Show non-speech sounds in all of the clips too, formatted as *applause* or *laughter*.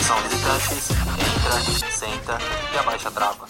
Atenção visitantes, entra, senta e abaixa a trava.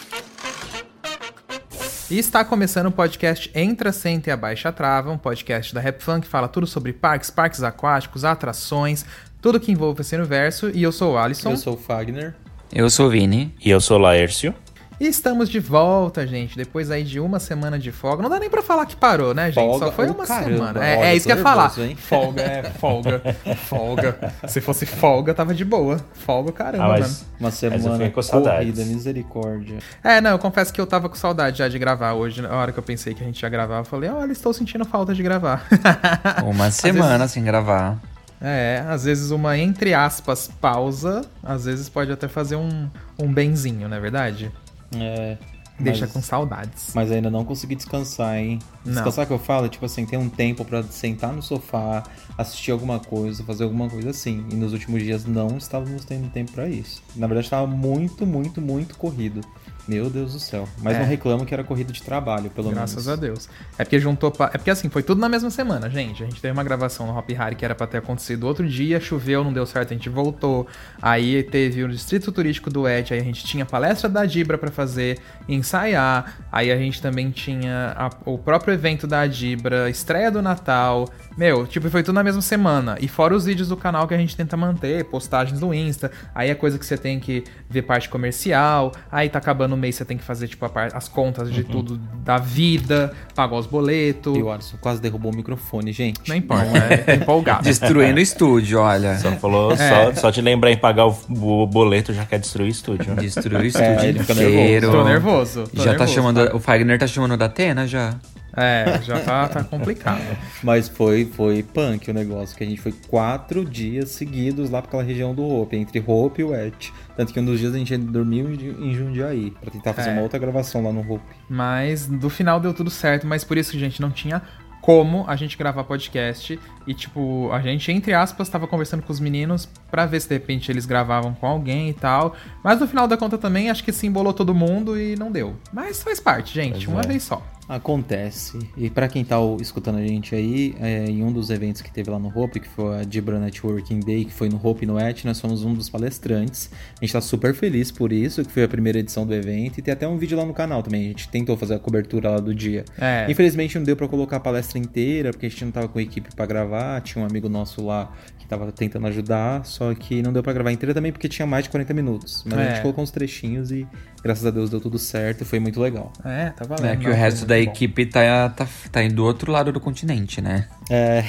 E está começando o podcast Entra, Senta e Abaixa a Trava, um podcast da Rap Fun que fala tudo sobre parques, parques aquáticos, atrações, tudo que envolve esse universo. E eu sou o Alisson. Eu sou o Fagner. Eu sou o Vini. E eu sou o Laércio. E estamos de volta, gente, depois aí de uma semana de folga. Não dá nem pra falar que parou, né, gente? Folga, Só foi uma caramba, semana. É, olha, é isso que eu ia falar. hein? *laughs* Folga, é, folga, folga. Se fosse folga, tava de boa. Folga, caramba, Ah, mano. mas, Uma mas eu semana com corrida, misericórdia. É, não, eu confesso que eu tava com saudade já de gravar hoje. Na hora que eu pensei que a gente ia gravar, eu falei, olha, estou sentindo falta de gravar. *laughs* Uma semana sem gravar. É, às vezes uma, entre aspas, pausa, às vezes pode até fazer um, um benzinho, não é verdade? É, Deixa mas, com saudades. mas ainda não consegui descansar, hein? Não. Descansar que eu falo, tipo assim, ter um tempo pra sentar no sofá, assistir alguma coisa, fazer alguma coisa assim. E nos últimos dias não estávamos tendo tempo pra isso. Na verdade, estava muito, muito, muito corrido. Meu Deus do céu. Mas É. não reclamo que era corrida de trabalho, pelo Graças a menos. Deus. É porque juntou. pa- É porque assim, foi tudo na mesma semana, gente. A gente teve uma gravação no Hop Harry que era pra ter acontecido outro dia, choveu, não deu certo, a gente voltou. Aí teve o Distrito Turístico do Et, aí a gente tinha a palestra da Dibra pra fazer, ensaiar. Aí a gente também tinha a- o próprio evento da Dibra, estreia do Natal. Meu, tipo, foi tudo na mesma semana. E fora os vídeos do canal que a gente tenta manter, postagens do Insta. Aí é coisa que você tem que ver parte comercial. Aí tá acabando o mês, você tem que fazer, tipo, a as contas de tudo da vida, pagar os boletos. E o Alisson quase derrubou o microfone, gente. Não importa, é *laughs* empolgado. Destruindo o estúdio, olha. Só falou, É. só, só te lembrar em pagar o, o boleto já quer destruir o estúdio. né? Destruiu o É, estúdio ele fica inteiro. Tô nervoso. tô Já tá nervoso, chamando. tá? O Fagner tá chamando da Atena já. É, já tá, tá complicado. *laughs* Mas foi, foi punk o negócio, que a gente foi quatro dias seguidos lá pra aquela região do Hope, entre Hope e o Et. Tanto que um dos dias a gente dormiu em Jundiaí, pra tentar fazer É. uma outra gravação lá no Hope. Mas no final deu tudo certo, mas por isso que a gente não tinha como a gente gravar podcast. E, tipo, a gente, entre aspas, tava conversando com os meninos pra ver se de repente eles gravavam com alguém e tal. Mas no final da conta também, acho que se embolou todo mundo e não deu. Mas faz parte, gente, Pois uma é. vez só. Acontece. E pra quem tá escutando a gente aí, é, em um dos eventos que teve lá no Hope, que foi a Dibra Networking Day, que foi no Hope e no Et, nós fomos um dos palestrantes. A gente tá super feliz por isso, que foi a primeira edição do evento. E tem até um vídeo lá no canal também. A gente tentou fazer a cobertura lá do dia. É. Infelizmente não deu pra colocar a palestra inteira, porque a gente não tava com a equipe pra gravar. Tinha um amigo nosso lá que tava tentando ajudar, só que não deu pra gravar inteira também porque tinha mais de 40 minutos. Mas a É. gente colocou uns trechinhos e graças a Deus deu tudo certo e foi muito legal. É, tá valendo. É que o resto muito da bom. equipe tá, tá, tá indo do outro lado do continente, né? É,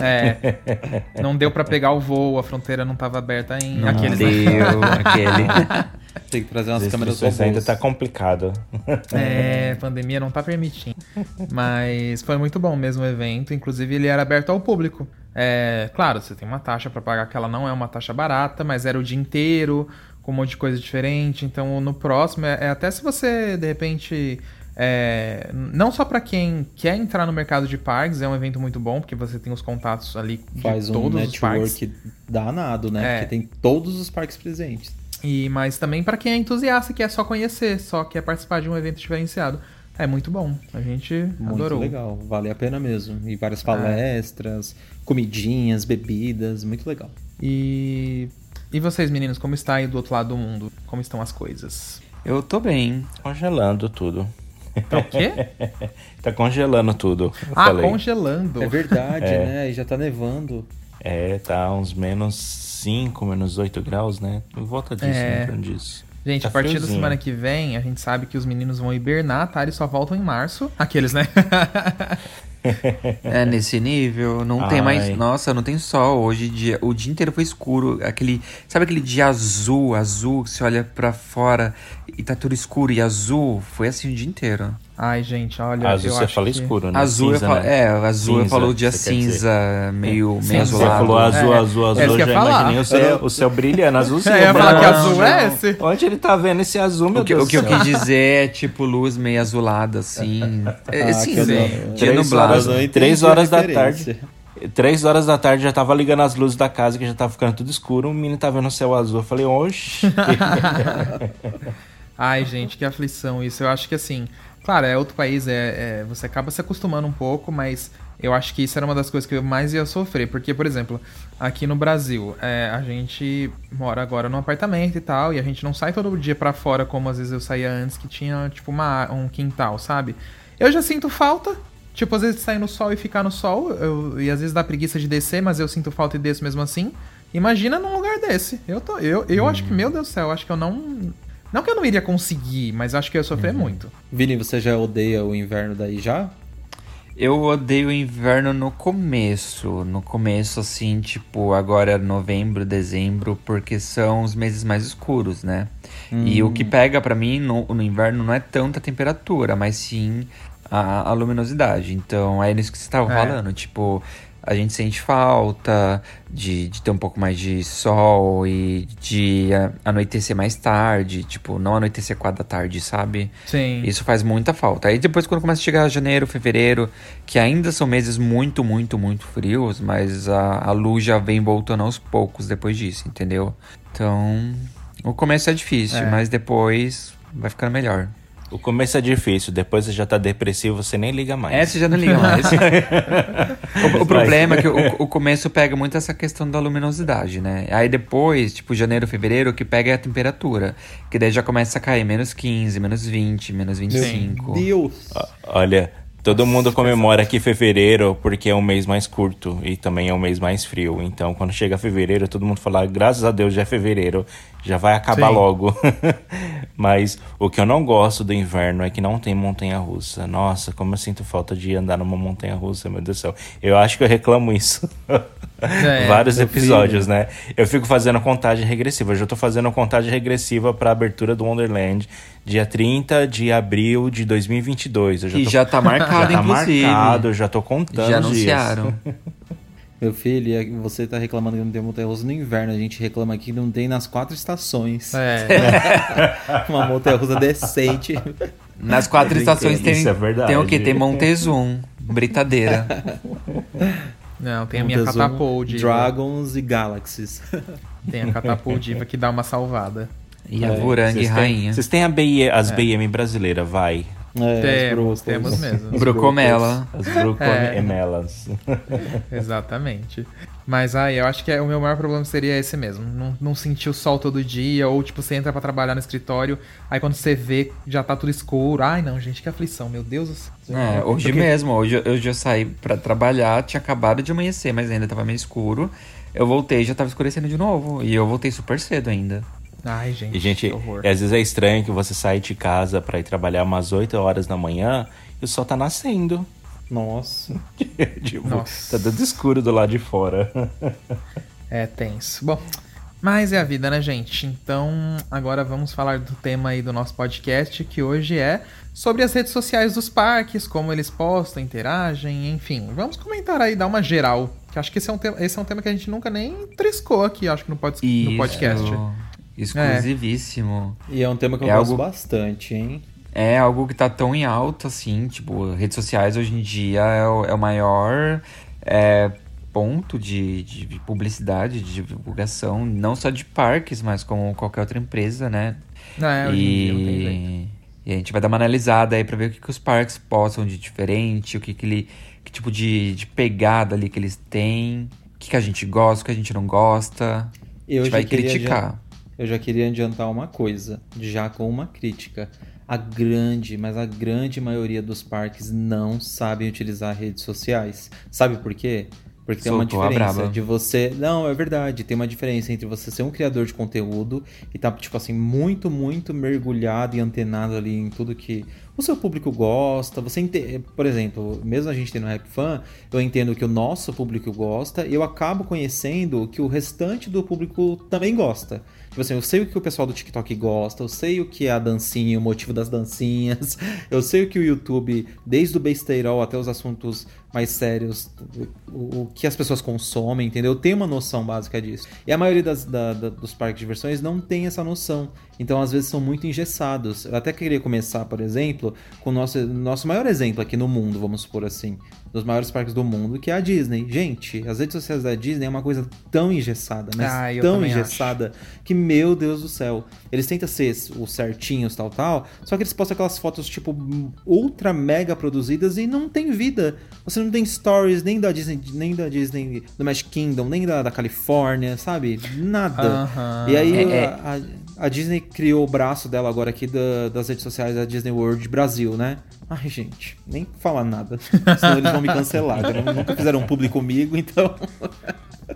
É. Não deu pra pegar o voo, a fronteira não tava aberta em Não aqueles. deu, *laughs* aquele. tem que trazer umas As câmeras instruções ainda tá complicado. É, a pandemia não tá permitindo. Mas foi muito bom mesmo o evento. Inclusive, ele era aberto ao público. É, claro, você tem uma taxa pra pagar, que ela não é uma taxa barata, mas era o dia inteiro, com um monte de coisa diferente. Então, no próximo, é, é até se você, de repente, é, não só para quem quer entrar no mercado de parques, é um evento muito bom, porque você tem os contatos ali de Faz um todos os parques. network danado, né? É. Porque tem todos os parques presentes. E, mas também para quem é entusiasta, que é só conhecer, só quer participar de um evento diferenciado. É muito bom. A gente Muito adorou. legal, vale a pena mesmo. E É. várias palestras, comidinhas, bebidas, muito legal. E, e vocês, meninos, como está aí do outro lado do mundo? Como estão as coisas? Eu tô bem. Congelando tudo. Tá o quê? *laughs* Tá congelando tudo. eu ah, falei. congelando. É verdade, É. né? E já tá nevando. É, tá uns menos 5, menos 8 graus, né? Em volta disso, É. em torno disso. Gente, Tá a partir da friozinho. semana que vem, a gente sabe que os meninos vão hibernar, tá? Eles só voltam em março. Aqueles, né? *laughs* *laughs* É nesse nível, não tem Ai. mais. Nossa, não tem sol. Hoje dia, o dia inteiro foi escuro. Aquele, sabe aquele dia azul, azul que você olha pra fora e tá tudo escuro e azul? Foi assim o dia inteiro. Ai, gente, olha. Azul eu você fala que... escuro, né? Azul Cinza, eu falo, né? é, azul eu Cinza, falo o dia você cinza, meio, Sim, meio você Você azulado. falou azul, É, azul, é azul, isso eu eu já falar. imaginei o seu, o seu brilhando, azul *laughs* sim. É, eu ia falar que azul não. é esse. Onde ele tá vendo esse azul, meu O que, Deus o que eu céu? quis dizer é tipo luz meio azulada, assim. É, Ah, cinza. Dia Três nublado. Eu três horas da tarde. Três horas da tarde já tava ligando as luzes da casa, que já tava ficando tudo escuro. O menino tá vendo o céu azul. Eu falei, oxe. *laughs* Ai, gente, que aflição isso. Eu acho que assim, claro, é outro país, é, é- você acaba se acostumando um pouco, mas eu acho que isso era uma das coisas que eu mais ia sofrer. Porque, por exemplo, aqui no Brasil, é, a gente mora agora num apartamento e tal, e a gente não sai todo dia pra fora como às vezes eu saía antes, que tinha, tipo, uma, um quintal, sabe? Eu já sinto falta. Tipo, às vezes sair no sol e ficar no sol, eu- e às vezes dá preguiça de descer, mas eu sinto falta e desço mesmo assim. Imagina num lugar desse. Eu, tô, eu, eu acho que, meu Deus do céu, acho que eu não. Não que eu não iria conseguir, mas acho que eu ia sofrer muito. Vini, você já odeia o inverno daí já? Eu odeio o inverno no começo. No começo, assim, tipo, agora é novembro, dezembro, porque são os meses mais escuros, né? E o que pega pra mim no, no inverno não é tanta temperatura, mas sim a, a luminosidade. Então é nisso que você estava É. falando. Tipo, a gente sente falta de, de ter um pouco mais de sol e de anoitecer mais tarde. Tipo, não anoitecer quatro da tarde, sabe? Sim. Isso faz muita falta. Aí depois, quando começa a chegar janeiro, fevereiro, que ainda são meses muito, muito, muito frios, mas a, a luz já vem voltando aos poucos depois disso, entendeu? Então, o começo é difícil, É. mas depois vai ficando melhor. O começo é difícil, depois você já tá depressivo, você nem liga mais. Essa já não liga mais. *laughs* o, o problema é que o, o começo pega muito essa questão da luminosidade, né? Aí depois, tipo, janeiro, fevereiro, o que pega é a temperatura. Que daí já começa a cair menos 15, menos 20, menos 25. Deus! Olha, todo mundo comemora que fevereiro porque é um mês mais curto e também é um mês mais frio. Então, quando chega fevereiro, todo mundo fala, graças a Deus já é fevereiro, já vai acabar Sim. logo. *laughs* Mas o que eu não gosto do inverno é que não tem montanha-russa. Nossa, como eu sinto falta de andar numa montanha-russa, meu Deus do céu. Eu acho que eu reclamo isso. *laughs* É, Vários filho. episódios, né? Eu fico fazendo contagem regressiva. Eu já tô fazendo contagem regressiva pra abertura do Wonderland, dia 30 de abril de 2022. Eu já E tô já tá *laughs* marcado, já tá inclusive. marcado, eu já tô contando Já os dias. Meu filho, é você tá reclamando que não tem montanha-russa no inverno. A gente reclama aqui que não tem nas quatro estações. É. *laughs* Uma montanha-russa decente. Nas quatro é estações tem, isso é verdade. tem o que? Tem Montezum, Britadeira. Não, tem a minha catapult. Dragons e Galaxies. *laughs* Tem a catapult diva que dá uma salvada. E a É, Vocês têm- Rainha. Vocês têm a as BM brasileiras, vai. É, Temos, temos mesmo. *laughs* Os Brucomela. As Brucomelas. *laughs* Exatamente. Mas aí, eu acho que é- o meu maior problema seria esse mesmo. Não, não sentir o sol todo dia, ou tipo, você entra pra trabalhar no escritório, aí quando você vê, já tá tudo escuro. Ai, não, gente, que aflição, meu Deus do céu. É, hoje Porque- mesmo, hoje eu já saí pra trabalhar, tinha acabado de amanhecer, mas ainda tava meio escuro. Eu voltei e já tava escurecendo de novo. E eu voltei super cedo ainda. Ai, gente, E, gente, que horror. às vezes é estranho que você sai de casa pra ir trabalhar umas 8 horas da manhã e o sol tá nascendo. Nossa. *laughs* tipo, Nossa. tá dando escuro do lado de fora. É tenso. Bom, mas é a vida, né, gente? Então, agora vamos falar do tema aí do nosso podcast, que hoje é sobre as redes sociais dos parques, como eles postam, interagem, enfim. Vamos comentar aí, dar uma geral. Que acho que esse é um tema, esse é um tema que a gente nunca nem triscou aqui, acho que no, pod, no podcast. Exclusivíssimo. E é um tema que eu É gosto algo- bastante, hein? É algo que tá tão em alta, assim, tipo, redes sociais hoje em dia é o, é o maior é, ponto de, de publicidade, de divulgação, não só de parques, mas como qualquer outra empresa, né? É, tem jeito. e, e a gente vai dar uma analisada aí pra ver o que, que os parques possam de diferente, o que, que ele. que tipo de, de pegada ali que eles têm, o que, que a gente gosta, o que a gente não gosta. Eu a gente já vai criticar. adian- Eu já queria adiantar uma coisa, já com uma crítica. A grande, mas a grande maioria dos parques não sabem utilizar redes sociais. Sabe por quê? Porque tem uma Soltou diferença de você. Não, é verdade. Tem uma diferença entre você ser um criador de conteúdo e tá, tipo assim, muito, muito mergulhado e antenado ali em tudo que o seu público gosta. Você ente... Por exemplo, mesmo a gente tendo Rap Fan, eu entendo que o nosso público gosta e eu acabo conhecendo que o restante do público também gosta. Tipo assim, eu sei o que o pessoal do TikTok gosta, eu sei o que é a dancinha, o motivo das dancinhas, *laughs* eu sei o que o YouTube, desde o besteirol até os assuntos mais sérios, o, que as pessoas consomem, entendeu? Eu tenho uma noção básica disso. E a maioria das, da- da- dos parques de diversões não tem essa noção. Então, às vezes, são muito engessados. Eu até queria começar, por exemplo, com o nosso, nosso maior exemplo aqui no mundo, vamos supor assim, dos maiores parques do mundo, que é a Disney. Gente, as redes sociais da Disney é uma coisa tão engessada, mas Ah, tão também acho. engessada que, meu Deus do céu, eles tentam ser os certinhos, tal, tal, só que eles postam aquelas fotos, tipo, ultra mega produzidas e não tem vida. Você não tem stories nem da Disney, nem da Disney, do Magic Kingdom, nem da, da Califórnia, sabe? Nada. Aham. E aí É, é. A, a- a Disney criou o braço dela agora aqui da- das redes sociais da Disney World Brasil, né? Ai, gente, nem falar nada. *laughs* Senão eles vão me cancelar. não- Nunca fizeram um publi comigo, então.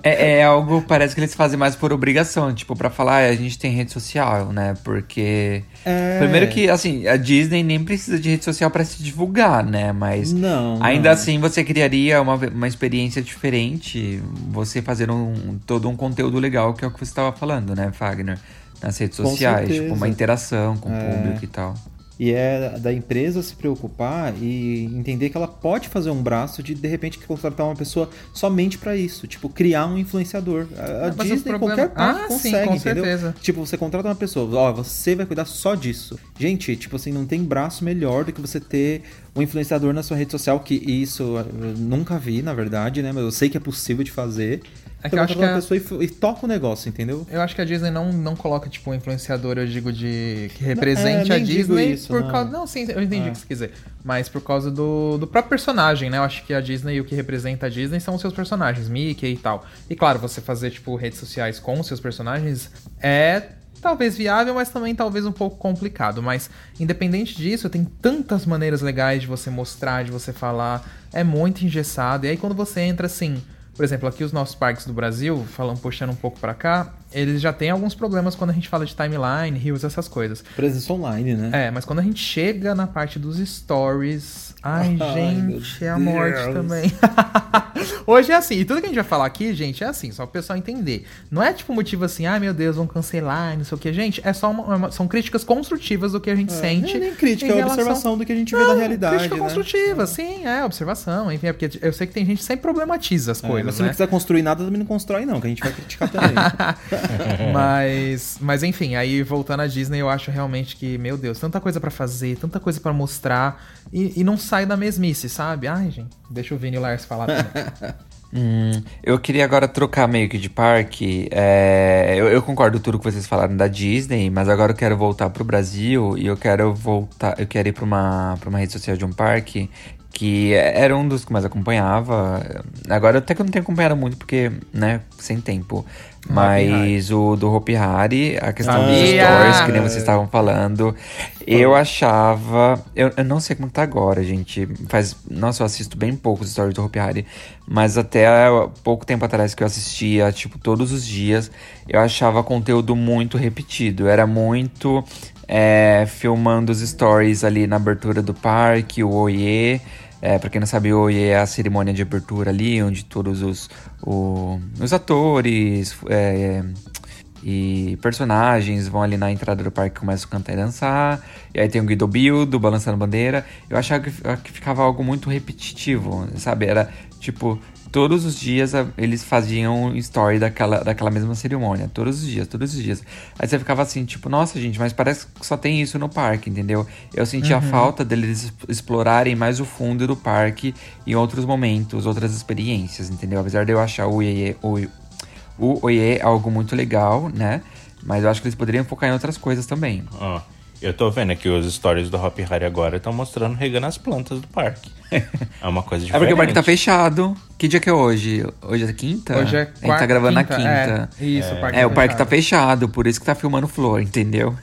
É, é algo, parece que eles fazem mais por obrigação, tipo, pra falar, "Ah, a gente tem rede social, né? Porque. É. Primeiro que, assim, a Disney nem precisa de rede social pra se divulgar, né? Mas. Não. Ainda não. assim, você criaria uma, uma experiência diferente, você fazer um, todo um conteúdo legal, que é o que você estava falando, né, Fagner? Nas redes Com sociais, certeza. tipo, uma interação com o É. público e tal. E é da empresa se preocupar e entender que ela pode fazer um braço de de repente contratar uma pessoa somente pra isso, tipo criar um influenciador. A, o Disney problema- qualquer parte Ah, sim, consegue, com entendeu? certeza. Tipo, você contrata uma pessoa, ó, você vai cuidar só disso. Gente, tipo assim, não tem braço melhor do que você ter um influenciador na sua rede social, que isso eu nunca vi, na verdade, né? Mas eu sei que é possível de fazer. É que eu acho que a- pessoa e, e toca o negócio, entendeu? Eu acho que a Disney não, não coloca, tipo, um influenciador, eu digo, de. que represente é, a Disney isso, por não. causa. Não, sim, eu entendi Ah. o que você quer dizer. Mas por causa do, do próprio personagem, né? Eu acho que a Disney, o que representa a Disney são os seus personagens, Mickey e tal. E claro, você fazer, tipo, redes sociais com os seus personagens é. Talvez viável, mas também talvez um pouco complicado. Mas, independente disso, tem tantas maneiras legais de você mostrar, de você falar. É muito engessado. E aí, quando você entra assim. Por exemplo, aqui os nossos parques do Brasil, falando, puxando um pouco pra cá, eles já têm alguns problemas quando a gente fala de timeline, rios, essas coisas. Presença online, né? É, mas quando a gente chega na parte dos stories. Ai, gente, é a morte Deus. também. *laughs* Hoje é assim, e tudo que a gente vai falar aqui, gente, é assim, só pro pessoal entender. Não é tipo motivo assim, ai meu Deus, vão cancelar, não sei o que. Gente, é só uma, uma- são críticas construtivas do que a gente sente. Não é nem crítica, é relação- observação do que a gente vê da realidade. Crítica né? construtiva, sim, é, observação. Enfim, é porque eu sei que tem gente que sempre problematiza as É, coisas, mas se né? não quiser construir nada, também não constrói, não, que a gente vai criticar também. *laughs* mas, mas enfim, aí voltando à Disney, eu acho realmente que, meu Deus, tanta coisa pra fazer, tanta coisa pra mostrar e, e não sai da mesmice, sabe? Ai, gente, deixa o Vini e o Lars falar também. *laughs* Hum, eu queria agora trocar meio que de parque. É, eu, eu concordo com tudo que vocês falaram da Disney, mas agora eu quero voltar pro Brasil e eu quero voltar. Eu quero ir pra uma, pra uma rede social de um parque que era um dos que mais acompanhava. Agora até que eu não tenho acompanhado muito, porque, né, sem tempo. Mas o do Hopi Hari, a questão dos Sabia! stories, que nem vocês estavam falando, eu achava. Eu, eu não sei como tá agora, gente. Faz. Nossa, eu assisto bem poucos stories do Hopi Hari. Mas até pouco tempo atrás que eu assistia, tipo, todos os dias, eu achava conteúdo muito repetido. Era muito. é, filmando os stories ali na abertura do parque, o Oiê. É, pra quem não sabe, Oiê é a cerimônia de abertura ali, onde todos os, o- os atores é, e personagens vão ali na entrada do parque e começam a cantar e dançar. E aí tem o Guido Bildo balançando bandeira. Eu achava que, que ficava algo muito repetitivo, sabe? Era tipo todos os dias eles faziam story daquela, daquela mesma cerimônia. Todos os dias, todos os dias. Aí você ficava assim, tipo, nossa, gente, mas parece que só tem isso no parque, entendeu? Eu sentia uhum. a falta deles explorarem mais o fundo do parque em outros momentos, outras experiências, entendeu? Apesar de eu achar o Oiê, o, o Oiê algo muito legal, né? Mas eu acho que eles poderiam focar em outras coisas também. Ó, oh, eu tô vendo aqui os stories do Hop Harry agora estão mostrando regando as plantas do parque. *laughs* é uma coisa diferente. É porque o parque tá fechado. Que dia que é hoje? Hoje é quinta? Hoje é quarta. A gente tá gravando quinta, na quinta. É, isso, é. o parque É, tá o parque fechado. tá fechado, por isso que tá filmando flor, entendeu?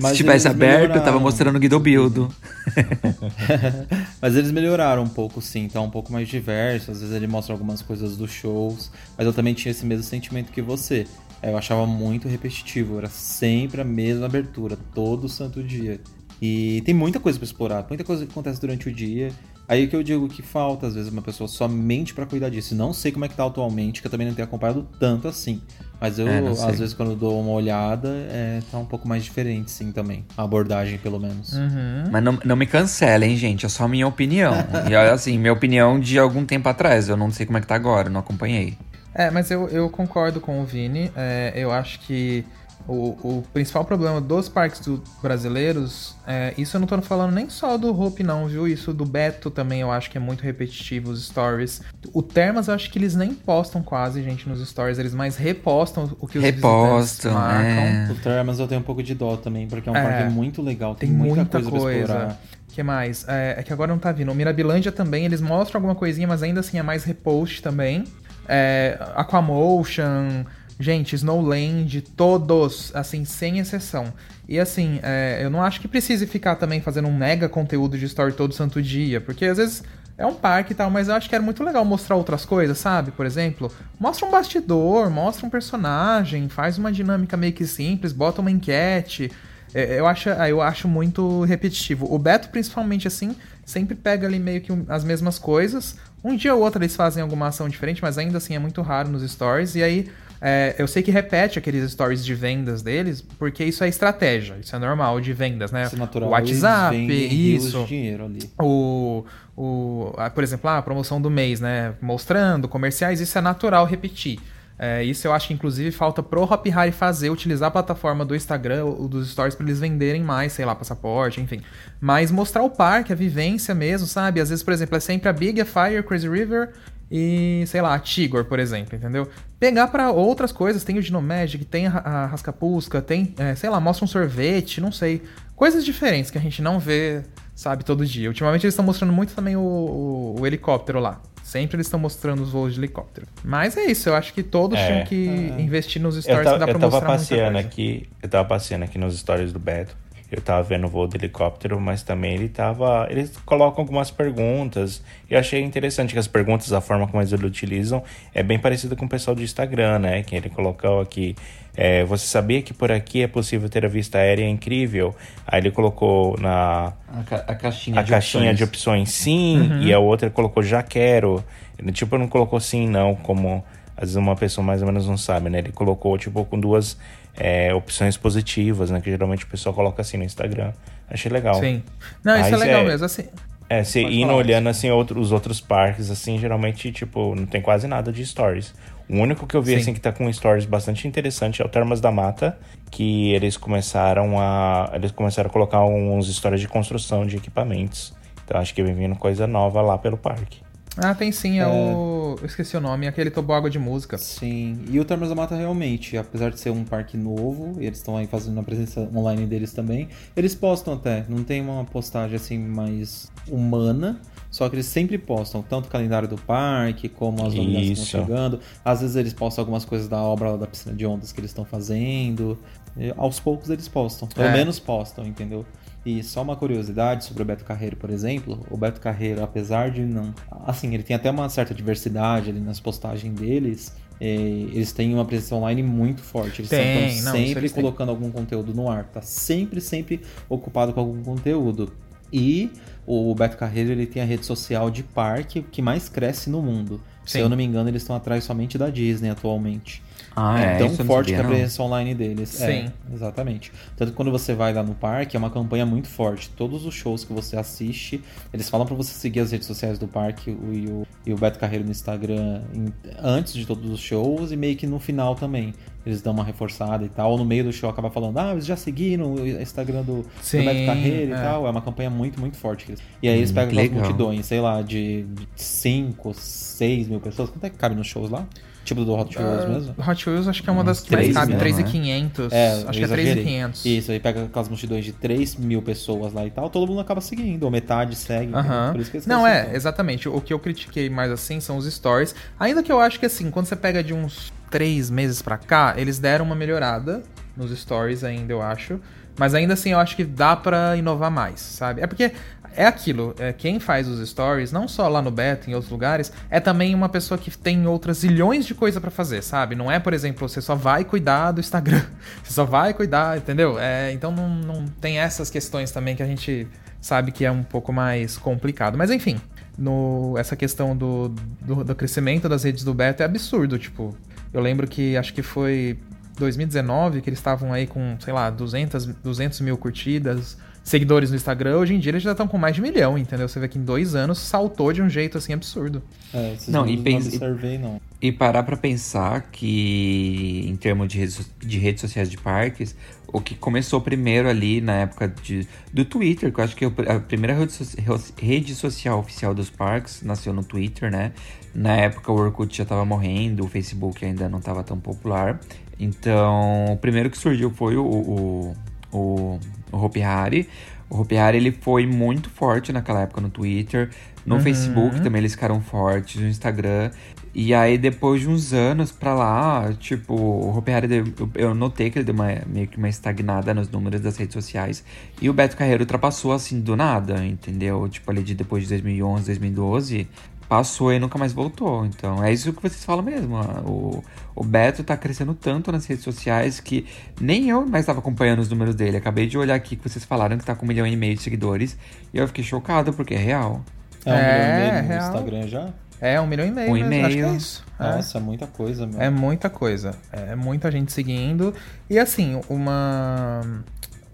Mas Se tivesse aberto, melhoraram. eu tava mostrando o Guido Bildo. *laughs* mas eles melhoraram um pouco, sim. Tá um pouco mais diverso. Às vezes ele mostra algumas coisas dos shows. Mas eu também tinha esse mesmo sentimento que você. Eu achava muito repetitivo. Era sempre a mesma abertura, todo santo dia. E tem muita coisa para explorar, muita coisa que acontece durante o dia. Aí que eu digo que falta, às vezes, uma pessoa somente para cuidar disso. Não sei como é que tá atualmente, que eu também não tenho acompanhado tanto assim. Mas eu, É, às vezes, quando dou uma olhada, é, tá um pouco mais diferente, sim, também. A abordagem, pelo menos. Uhum. Mas não, não me cancelem, gente. É só minha opinião. e olha assim, minha opinião de algum tempo atrás. Eu não sei como é que tá agora, não acompanhei. É, mas eu, eu concordo com o Vini. É, eu acho que o, o principal problema dos parques do- brasileiros, é, isso eu não tô falando nem só do Hope, não, viu? Isso do Beto também eu acho que é muito repetitivo, os stories. O Termas eu acho que eles nem postam quase, gente, nos stories, eles mais repostam o que os Repostam, visitantes marcam. é. O Termas eu tenho um pouco de dó também, porque é um É. parque muito legal, tem, Tem muita, muita coisa, pra coisa. explorar. O que mais? É, é que agora não tá vindo. O Mirabilândia também, eles mostram alguma coisinha, mas ainda assim é mais repost também. É, Aquamotion, gente, Snowland, todos, assim, sem exceção. E assim, é, eu não acho que precise ficar também fazendo um mega conteúdo de story todo santo dia, porque às vezes é um parque e tal, mas eu acho que era muito legal mostrar outras coisas, sabe? Por exemplo, mostra um bastidor, mostra um personagem, faz uma dinâmica meio que simples, bota uma enquete. É, Eu acho, eu acho muito repetitivo. O Beto, principalmente, assim, sempre pega ali meio que as mesmas coisas. Um dia ou outro eles fazem alguma ação diferente, mas ainda assim é muito raro nos stories. E aí, é, eu sei que repete aqueles stories de vendas deles, porque isso é estratégia, isso é normal de vendas, né? Isso é natural. O WhatsApp, isso. dinheiro ali. O, o, ah, por exemplo, ah, a promoção do mês, né? Mostrando comerciais, isso é natural repetir. É, isso eu acho que inclusive falta pro Hop Harry fazer, utilizar a plataforma do Instagram ou dos stories para eles venderem mais, sei lá, passaporte, enfim. Mas mostrar o parque, a vivência mesmo, sabe? Às vezes, por exemplo, é sempre a Big, a Fire, Crazy River e, sei lá, a Tigor, por exemplo, entendeu? Pegar para outras coisas, tem o Dino Magic, tem a, a Rascapusca, tem, é, sei lá, mostra um sorvete, não sei. Coisas diferentes que a gente não vê, sabe, todo dia. Ultimamente eles estão mostrando muito também o, o- o helicóptero lá. Sempre eles estão mostrando os voos de helicóptero. Mas é isso, eu acho que todos É. tinham que investir nos Eu, stories ta- que dá pra eu tava mostrar muita passeando coisa. aqui, eu tava passeando aqui nos stories do Beto. Eu tava vendo o voo do helicóptero, mas também ele tava. Eles colocam algumas perguntas. E eu achei interessante que as perguntas, a forma como eles utilizam, é bem parecida com o pessoal do Instagram, né? Que ele colocou aqui. É, você sabia que por aqui é possível ter a vista aérea incrível? Aí ele colocou na, A, ca- a caixinha a de caixinha opções. de opções sim, Uhum. e a outra colocou já quero. Ele, tipo, não colocou sim, não, como às vezes uma pessoa mais ou menos não sabe, né? Ele colocou, tipo, com duas é, opções positivas, né? Que geralmente o pessoal coloca assim no Instagram. Achei legal. Sim. Não, isso é Mas legal é- mesmo. Assim, É, se indo olhando assim outro, os outros parques, assim, geralmente, tipo, não tem quase nada de stories. O único que eu vi, Sim. assim, que tá com stories bastante interessante é o Termas da Mata, que eles começaram a. Eles começaram a colocar uns stories de construção de equipamentos. Então acho que vem vindo coisa nova lá pelo parque. Ah, tem sim, é, o. Eu esqueci o nome, aquele toboágua de música. Sim, e o Termas da Mata realmente, apesar de ser um parque novo, e eles estão aí fazendo a presença online deles também, eles postam até, não tem uma postagem assim mais humana, só que eles sempre postam tanto o calendário do parque, como as novidades que estão chegando. Às vezes eles postam algumas coisas da obra lá da piscina de ondas que eles estão fazendo. E, aos poucos eles postam, pelo É. menos postam, entendeu? E só uma curiosidade sobre o Beto Carreiro, por exemplo. O Beto Carreiro, apesar de não. Assim, ele tem até uma certa diversidade ali nas postagens deles. eh, eles têm uma presença online muito forte. Eles Tem, estão não, sempre têm. colocando algum conteúdo no ar. Tá sempre, sempre ocupado com algum conteúdo. E o Beto Carreiro ele tem a rede social de parque que mais cresce no mundo. Se Sim. eu não me engano, eles estão atrás somente da Disney atualmente. Ah, é, tão eu não forte sabia, que a não. presença online deles. Sim. É, exatamente. Tanto que quando você vai lá no parque, é uma campanha muito forte. Todos os shows que você assiste, eles falam pra você seguir as redes sociais do parque o, e, o, e o Beto Carreiro no Instagram em- antes de todos os shows e meio que no final também. Eles dão uma reforçada e tal. Ou no meio do show acaba falando, ah, eles já seguiram o Instagram do, do Sim, Beto Carreiro é. e tal. É uma campanha muito, muito forte. E aí eles Hum, pegam legal. multidões, sei lá, de 5, 6 mil pessoas. Quanto é que cabe nos shows lá? Tipo do Hot Wheels mesmo? Hot Wheels acho que é uma das Uns que mais três cabe, mil, 3,500. É, acho que é exagerei. 3,500. Isso, aí pega aquelas multidões de 3 mil pessoas lá e tal, todo mundo acaba seguindo, ou metade segue. Aham. Por isso que eles Não, é, isso. exatamente. O que eu critiquei mais assim são os stories. Ainda que eu acho que assim, quando você pega de uns três meses pra cá, eles deram uma melhorada nos stories ainda, eu acho. Mas ainda assim, eu acho que dá pra inovar mais, sabe? É porque é aquilo, é, quem faz os stories, não só lá no Beto, em outros lugares, é também uma pessoa que tem outras zilhões de coisa pra fazer, sabe? Não é, por exemplo, você só vai cuidar do Instagram, *laughs* você só vai cuidar, entendeu? É, então não, não tem essas questões também que a gente sabe que é um pouco mais complicado. Mas enfim, no, essa questão do, do, do crescimento das redes do Beto é absurdo, tipo, eu lembro que acho que foi 2019 que eles estavam aí com, sei lá, 200, 200 mil curtidas, seguidores no Instagram. Hoje em dia eles já estão com mais de um milhão, entendeu? Você vê que em dois anos saltou de um jeito assim absurdo. É, Não, e não observei, não. E parar pra pensar que, em termos de redes, de redes sociais de parques, o que começou primeiro ali na época de, do Twitter, que eu acho que a primeira rede, so- rede social oficial dos parques nasceu no Twitter, né? Na época o Orkut já tava morrendo, o Facebook ainda não tava tão popular. Então, o primeiro que surgiu foi o, o, o, o Hopi Hari. O Hopi Hari, ele foi muito forte naquela época no Twitter. No Facebook também eles ficaram fortes, no Instagram. E aí, depois de uns anos pra lá, tipo, o Hopi Hari, deu- eu- eu notei que ele deu uma, meio que uma estagnada nos números das redes sociais. E o Beto Carreiro ultrapassou, assim, do nada, entendeu? Tipo, ali de depois de 2011, 2012, passou e nunca mais voltou. Então, é isso que vocês falam mesmo. O, o Beto tá crescendo tanto nas redes sociais que nem eu mais estava acompanhando os números dele. Acabei de olhar aqui que vocês falaram que tá com um milhão e meio de seguidores. E eu fiquei chocado, porque é real. É um É, milhão e meio no real. Instagram já? É, um milhão e meio. Um e mesmo, Acho que é meio. isso. É. Nossa, é muita coisa, meu. É muita coisa. É muita gente seguindo. E assim, uma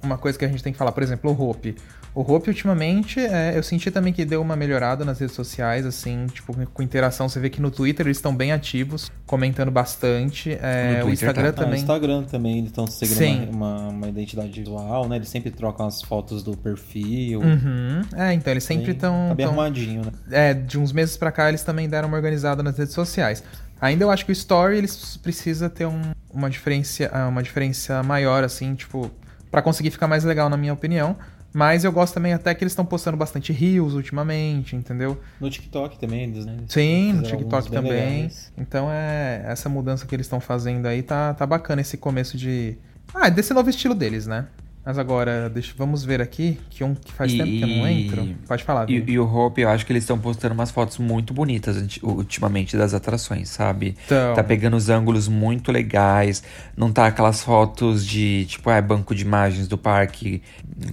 uma coisa que a gente tem que falar, por exemplo, o Hope. O Hope, ultimamente, é, eu senti também que deu uma melhorada nas redes sociais, assim, tipo, com interação. Você vê que no Twitter eles estão bem ativos, comentando bastante. É, No o Instagram tá. Ah, no também. Instagram também, eles estão seguindo uma, uma, uma identidade visual, né? Eles sempre trocam as fotos do perfil. Uhum. É, então eles sempre estão. Tá bem arrumadinho, né? É, de uns meses pra cá eles também deram uma organizada nas redes sociais. Ainda eu acho que o Story eles precisa ter um- uma diferença, ah, uma diferença maior assim, tipo, Pra conseguir ficar mais legal na minha opinião. Mas eu gosto também até que eles estão postando bastante reels ultimamente, entendeu? No TikTok também, eles, né? Eles Sim, no TikTok também. legais. Então é essa mudança que eles estão fazendo aí tá, tá bacana esse começo de. Ah, desse novo estilo deles, né? Mas agora, deixa, vamos ver aqui, que um que faz E- tempo que eu não entro. Pode falar, E, e o Hope, eu acho que eles estão postando umas fotos muito bonitas ultimamente das atrações, sabe? Então. Tá pegando os ângulos muito legais. Não tá aquelas fotos de, tipo, ah, banco de imagens do parque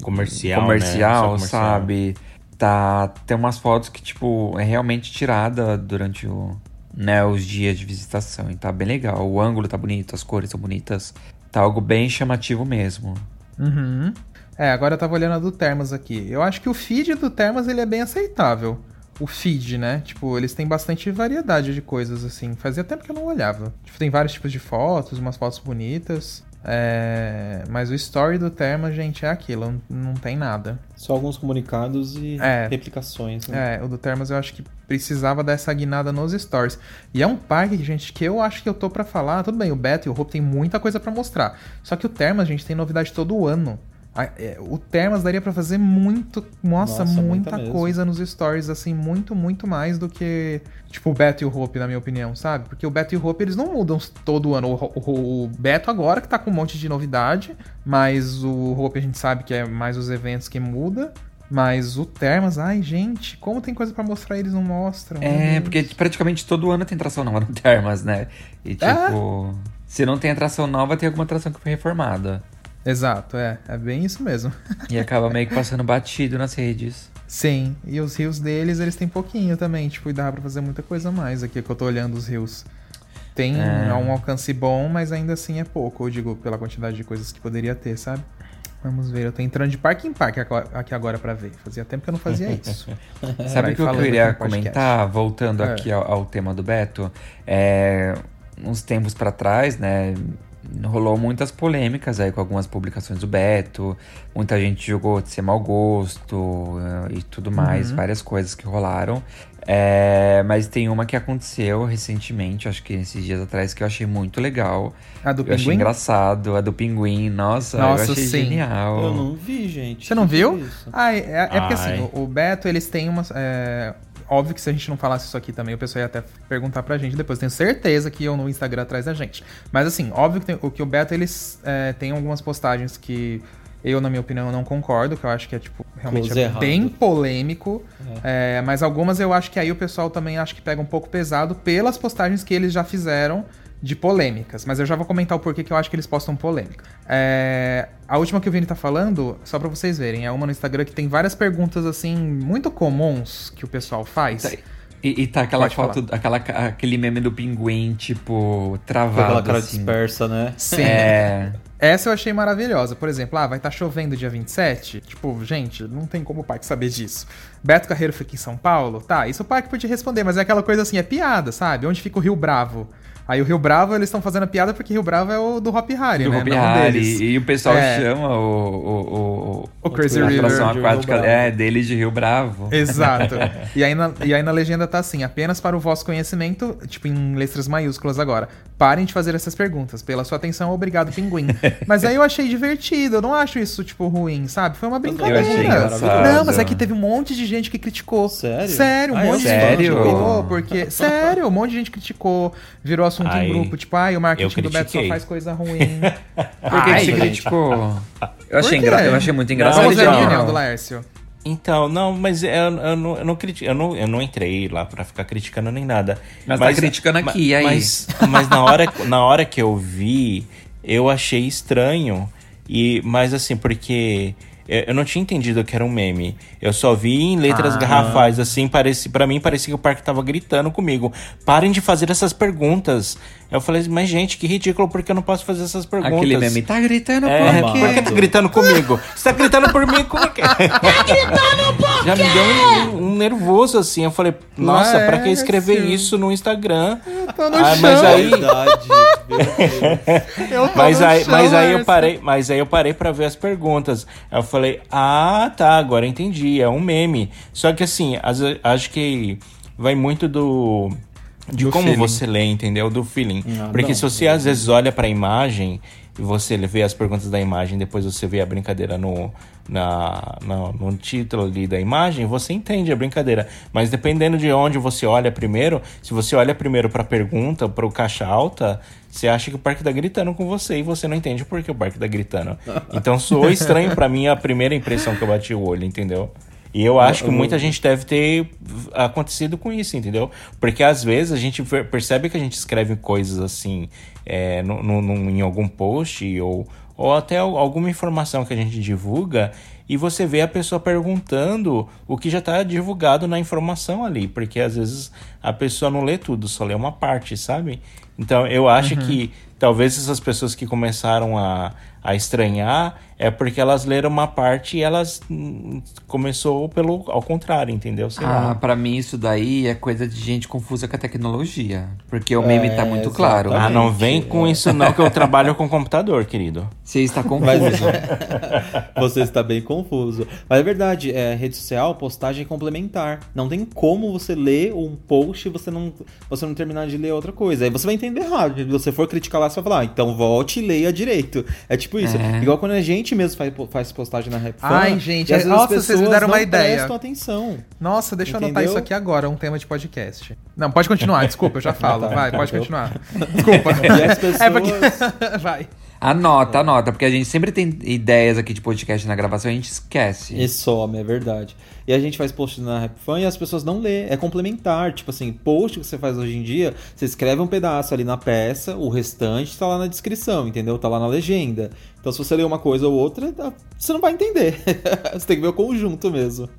Comercial, né? comercial, comercial. sabe? Tá, tem umas fotos que, tipo, é realmente tirada durante o, né, os dias de visitação. E tá bem legal. O ângulo tá bonito, as cores são bonitas. Tá algo bem chamativo mesmo. Uhum. É, agora eu tava olhando a do Termas aqui. Eu acho que o feed do Termas ele é bem aceitável. O feed, né? Tipo, eles têm bastante variedade de coisas, assim. Fazia tempo que eu não olhava. Tipo, tem vários tipos de fotos, umas fotos bonitas. É... Mas o story do Termas, gente, é aquilo. Não, tem nada. Só alguns comunicados e É. replicações. Né? É, o do Termas eu acho que precisava dessa guinada nos stories. E é um parque, gente, que eu acho que eu tô pra falar. Tudo bem, o Beto e o Hope tem muita coisa pra mostrar. Só que o Termas, gente, tem novidade todo ano. É, O Termas daria pra fazer muito, nossa, Nossa, muita muita coisa nos stories, assim, muito, muito mais do que, tipo, o Beto e o Hope, na minha opinião, sabe? Porque o Beto e o Hope, eles não mudam todo ano. O, o- o Beto agora que tá com um monte de novidade, mas o Hope a gente sabe que é mais os eventos que muda. Mas o Termas, ai, gente, como tem coisa pra mostrar e eles não mostram. É, porque praticamente todo ano tem atração nova no Termas, né? E Ah. tipo, se não tem atração nova, tem alguma atração que foi reformada. Exato, é. É bem isso mesmo. *laughs* E acaba meio que passando batido nas redes. Sim, e os rios deles, eles têm pouquinho também. Tipo, dá pra fazer muita coisa a mais aqui que eu tô olhando os rios. Tem É. um alcance bom, mas ainda assim é pouco, eu digo, pela quantidade de coisas que poderia ter, sabe? Vamos ver, eu tô entrando de parque em parque aqui agora pra ver. Fazia tempo que eu não fazia *laughs* isso. Sabe o que eu queria comentar, voltando É. aqui ao, ao tema do Beto? É, uns tempos pra trás, né? Rolou muitas polêmicas aí com algumas publicações do Beto. Muita gente jogou de ser mau gosto eh, e tudo mais, Uhum. várias coisas que rolaram. É, mas tem uma que aconteceu recentemente, acho que esses dias atrás, que eu achei muito legal. A do eu achei pinguim? engraçado, a do pinguim. Nossa, Nossa, eu achei sim. genial. Eu não vi, gente. Você não Que que viu? é isso? Ah, é, é porque Ai. assim, o, o Beto, eles têm umas. é, óbvio que se a gente não falasse isso aqui também, o pessoal ia até perguntar pra gente depois. Tenho certeza que iam no Instagram atrás da gente. Mas assim, óbvio que, tem- o que o Beto, eles é, tem algumas postagens que eu, na minha opinião, não concordo, que eu acho que é, tipo, realmente é bem polêmico. É, mas algumas eu acho que aí o pessoal também acha que pega um pouco pesado pelas postagens que eles já fizeram de polêmicas. Mas eu já vou comentar o porquê que eu acho que eles postam polêmica. É, a última que o Vini tá falando, só pra vocês verem, é uma no Instagram que tem várias perguntas, assim, muito comuns que o pessoal faz. Tá- E, e tá aquela Pode foto, aquela, aquele meme do pinguim, tipo, travado. aquela cara assim. dispersa, né? Sim. É. Essa eu achei maravilhosa. Por exemplo, ah, vai estar chovendo dia 27? Tipo, gente, não tem como o parque saber disso. Beto Carreiro fica em São Paulo? Tá, isso o parque podia responder, mas é aquela coisa assim, é piada, sabe? Onde fica o Rio Bravo? Aí o Rio Bravo, eles estão fazendo a piada porque Rio Bravo é o do Hop Harry, Do né? Hopi Não Hari. deles. E o pessoal É. chama o, o, o, O Crazy a River aquática Bravo. é, dele de Rio Bravo. Exato. *laughs* e, aí na, e aí na legenda tá assim, apenas para o vosso conhecimento, tipo em letras maiúsculas agora. Parem de fazer essas perguntas. Pela sua atenção, obrigado, pinguim. *laughs* Mas aí eu achei divertido, eu não acho isso, tipo, ruim, sabe? Foi uma brincadeira. achei engraçado. Não, mas é que teve um monte de gente que criticou. Sério? Sério, um Ah, monte eu de gente sério? criticou, porque... Sério, um monte de gente criticou, virou assunto Ai, em grupo, tipo, ai, o marketing do Beto só faz coisa ruim. *laughs* Por que, Ai, que você criticou? Eu achei, engra... eu achei muito engraçado. Vamos ver a Não. opinião do Laércio. Então, não, mas eu, eu, não, eu, não, criti- eu, não, eu não entrei lá pra ficar criticando nem nada. Mas tá criticando ma- aqui, aí? Mas, mas na, hora, na hora que eu vi, eu achei estranho. E, mas assim, porque eu não tinha entendido que era um meme. Eu só vi em letras Ah. garrafais, assim, parece, pra mim parecia que o parque tava gritando comigo. Parem de fazer essas perguntas. Eu falei, mas gente, que ridículo, porque eu não posso fazer essas perguntas? Aquele meme tá gritando É, por por quê? que tá gritando comigo? Você tá gritando por mim? Como que... tá gritando por Já me deu um, um nervoso assim. Eu falei, nossa, pra que escrever Laércio. isso no Instagram? Tô no Ah, chão. mas aí, Verdade. Eu tô mas no aí, chão, mas aí eu parei, mas aí eu parei para ver as perguntas. Aí eu falei, ah, tá, agora entendi, é um meme. Só que assim, as- acho que vai muito do de Do como feeling. você lê, entendeu? Do feeling. Ah, Porque não. se você às vezes olha pra imagem e você vê as perguntas da imagem, depois você vê a brincadeira no, na, na- no título ali da imagem, você entende a brincadeira. Mas dependendo de onde você olha primeiro, se você olha primeiro pra pergunta, pro caixa alta, você acha que o parque tá gritando com você e você não entende por que o parque tá gritando. *laughs* Então soou estranho pra mim a primeira impressão que eu bati o olho, entendeu? E eu acho que muita gente deve ter acontecido com isso, entendeu? Porque às vezes a gente per- percebe que a gente escreve coisas assim é, no, no- em algum post ou, ou até al- alguma informação que a gente divulga e você vê a pessoa perguntando o que já está divulgado na informação ali, porque às vezes a pessoa não lê tudo, só lê uma parte, sabe? Então eu acho que talvez essas pessoas que começaram a, a estranhar é porque elas leram uma parte e elas hum, começou pelo ao contrário, entendeu? Sei Ah, pra mim isso daí é coisa de gente confusa com a tecnologia. Porque o meme tá É, muito claro. Ah, não vem exatamente, com isso não, que eu trabalho com computador, querido. Você está Mas confuso. *laughs* você está bem confuso. Mas é verdade, é, rede social, postagem é complementar. Não tem como você ler um post e você não, você não terminar de ler outra coisa. Aí você vai entender errado. Se você for criticar lá, você vai falar, ah, então volte e leia direito. É tipo isso. É. Igual quando a gente mesmo faz, faz postagem na Rap Ai, gente, e às vezes nossa, vocês me deram uma ideia. prestam atenção. Nossa, deixa eu anotar Entendeu? isso aqui agora, um tema de podcast. Não, pode continuar, desculpa, eu já *laughs* falo. tá, vai, tá, pode continuar. *laughs* Desculpa. E as pessoas... *laughs* É porque... vai. Anota, anota, porque a gente sempre tem ideias aqui de podcast na gravação e a gente esquece. E some, é verdade. E a gente faz post na RapFan e as pessoas não lê. É complementar. Tipo assim, post que você faz hoje em dia, você escreve um pedaço ali na peça, o restante tá lá na descrição, entendeu? Tá lá na legenda. Então se você ler uma coisa ou outra, tá- você não vai entender. *laughs* você tem que ver o conjunto mesmo.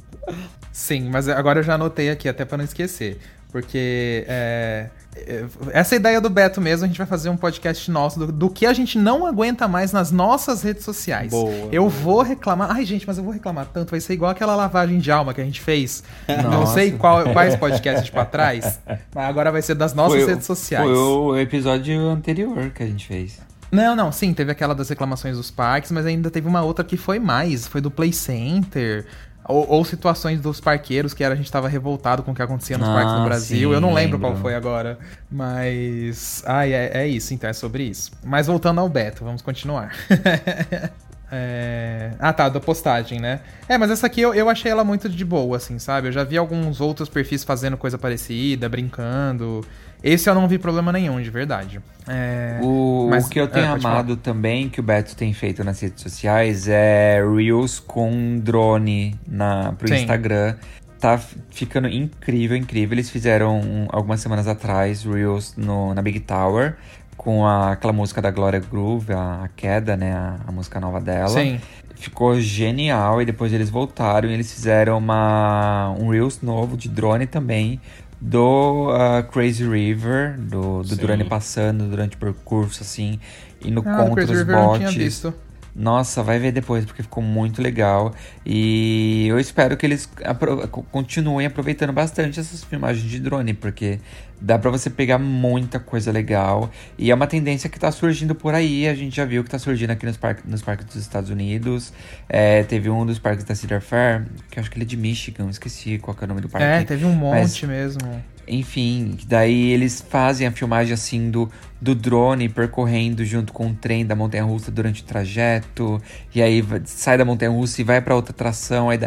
Sim, mas agora eu já anotei aqui, até pra não esquecer. Porque é, é, essa ideia do Beto mesmo, a gente vai fazer um podcast nosso do, do que a gente não aguenta mais nas nossas redes sociais. Boa, eu boa. vou reclamar. Ai, gente, mas eu vou reclamar tanto. Vai ser igual aquela lavagem de alma que a gente fez. Não Nossa. sei qual, quais podcasts pra trás. Mas agora vai ser das nossas Foi redes sociais. Foi o episódio anterior que a gente fez. Não, não, sim, teve aquela das reclamações dos parques, mas ainda teve uma outra que foi mais, foi do Play Center. Ou, ou situações dos parqueiros que era, a gente tava revoltado com o que acontecia nos Ah, parques no Brasil. sim, Eu não lembro, lembro. qual foi agora. Mas. Ai, é, é isso, então é sobre isso. Mas voltando ao Beto, vamos continuar. *laughs* É... Ah, tá, da postagem, né? É, mas essa aqui eu, eu achei ela muito de boa, assim, sabe? Eu já vi alguns outros perfis fazendo coisa parecida, brincando. Esse eu não vi problema nenhum, de verdade. É... O, Mas- o que eu tenho é, amado também, que o Beto tem feito nas redes sociais, é Reels com drone na, pro Sim. Instagram. Tá ficando incrível, incrível. Eles fizeram um- algumas semanas atrás Reels no, na Big Tower com a- aquela música da Gloria Groove, a, a Queda, né? A, a música nova dela. Sim. Ficou genial e depois eles voltaram e eles fizeram uma, um Reels novo de drone também do ah, Crazy River, do, do drone passando durante o percurso, assim, indo Ah, do contra os River eu não tinha bots. visto. Nossa, vai ver depois, porque ficou muito legal. E eu espero que eles apro- co- continuem aproveitando bastante essas filmagens de drone, porque dá pra você pegar muita coisa legal. E é uma tendência que tá surgindo por aí. A gente já viu que tá surgindo aqui nos, parques nos parques dos Estados Unidos. É, teve um dos parques da Cedar Fair, que eu acho que ele é de Michigan, esqueci qual é o nome do parque. É, teve um monte Mas- mesmo. Enfim, daí eles fazem a filmagem assim do, do drone percorrendo junto com o trem da montanha russa durante o trajeto. E aí sai da montanha russa e vai pra outra atração. Aí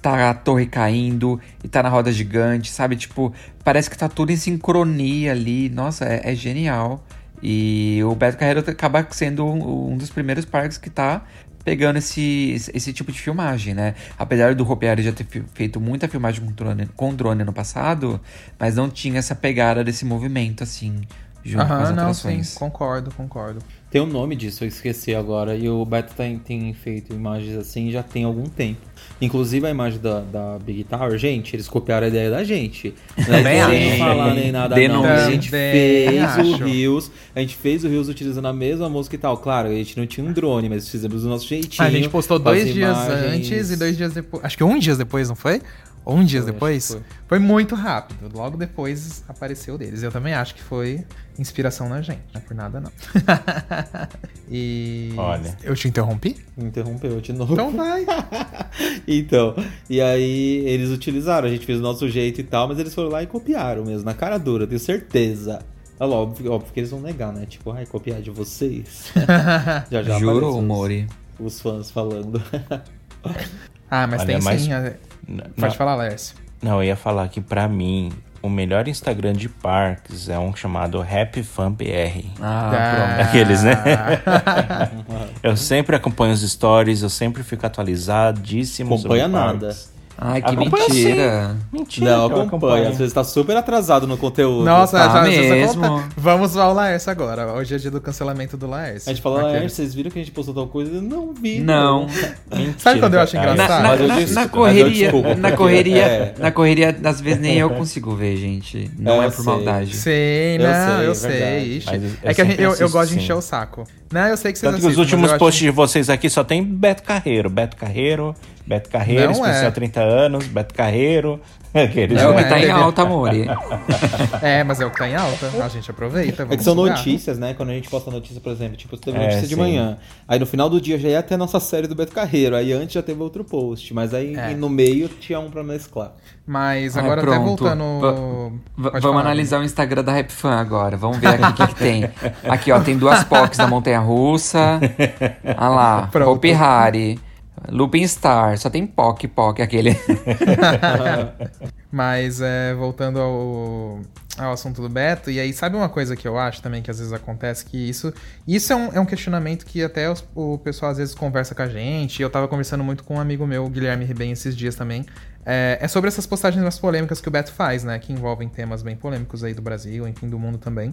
tá a torre caindo e tá na roda gigante, sabe? Tipo, parece que tá tudo em sincronia ali. Nossa, é, é genial. E o Beto Carreiro acaba sendo um, um dos primeiros parques que tá pegando esse, esse, tipo de filmagem, né? Apesar do Hopiari já ter feito muita filmagem com drone, com drone no passado, mas não tinha essa pegada desse movimento, assim, junto com as não, sim, atrações. concordo, concordo. Tem um nome disso, eu esqueci agora. E o Beto tem, tem feito imagens assim já tem algum tempo. Inclusive a imagem da, da Big Tower, gente, eles copiaram a ideia da gente. É sem acho. falar nem nada não. A gente fez o. Reels, a gente fez o Reels utilizando a mesma música e tal. Claro, a gente não tinha um drone, mas fizemos do nosso jeitinho. a gente postou dois dias imagens. antes e dois dias depois. Acho que um dia depois, não foi? Ou um dia Foi, depois? que Foi. muito rápido. Logo depois apareceu deles. Eu também acho que foi inspiração na gente. Não é por nada, não. *laughs* e. Olha. Eu te interrompi? Interrompeu de novo. Então vai. *laughs* Então, e aí eles utilizaram, a gente fez do nosso jeito e tal, mas eles foram lá e copiaram mesmo, na cara dura, tenho certeza. É óbvio, óbvio que eles vão negar, né? Tipo, ai, copiar de vocês. *laughs* já já Juro, os- Mori. Os fãs falando. Ah, mas Olha, tem mas- sim. É- N- Pode não, falar, Lércio. não, eu ia falar que pra mim, o melhor Instagram de parques é um chamado Happy Fun BR. Ah, Aqueles, né? *laughs* Eu sempre acompanho os stories, eu sempre fico atualizadíssimo. sobre Acompanha nada. parques. Ai, que Acompanha mentira. Mentira, Não, eu acompanha. acompanho. Às vezes tá super atrasado no conteúdo. Nossa, Tá já, mesmo. conta- Vamos ao Laércio agora. Hoje é dia do cancelamento do Laércio. A gente Aquele- ah, vocês viram que a gente postou tal coisa? Eu Não vi. Não. Mentira, Sabe quando eu acho cara. engraçado? Na, eu na- na eu correria, na correria, é. na correria, às vezes nem eu consigo ver, gente. Não Eu é por sei. maldade. Sei, Eu não, sei, eu é sei. ixi. Mas eu é que a gente- sempre eu, eu assisto, gosto de sim. encher o saco. Não, eu sei que vocês Tanto que os assistem, últimos eu acho- posts de vocês aqui só tem Beto Carreiro. Beto Carreiro, Beto Carreiro, Não especial é. 30 anos, Beto Carreiro. Aqueles, *laughs* É o Não que é, tá em alta, Mori. *laughs* É, mas é o que tá em alta. A gente aproveita. É que vamos são sugar. notícias, né? Quando a gente posta notícia, por exemplo, tipo, teve É, notícia de sim. manhã. Aí no final do dia já ia ter a nossa série do Beto Carreiro. Aí antes já teve outro post. Mas aí É. no meio tinha um pra mesclar. Mas Ai, agora até pronto. voltando. Va- Pode Va- falar, vamos analisar o Instagram da Rap Fan agora. Vamos ver aqui o que, que tem. Aqui, ó, tem duas POCs da Montanha Russa. *laughs* Olha lá. Pronto. Hopi Hari. Lupin Star. Só tem POC, POC, aquele. *laughs* Mas é, voltando ao, ao assunto do Beto, e aí sabe uma coisa que eu acho também que às vezes acontece, que isso, isso é, um, é um questionamento que até os- o pessoal às vezes conversa com a gente, eu tava conversando muito com um amigo meu, Guilherme Ribem, esses dias também, é, é sobre essas postagens mais polêmicas que o Beto faz, né, que envolvem temas bem polêmicos aí do Brasil, enfim, do mundo também.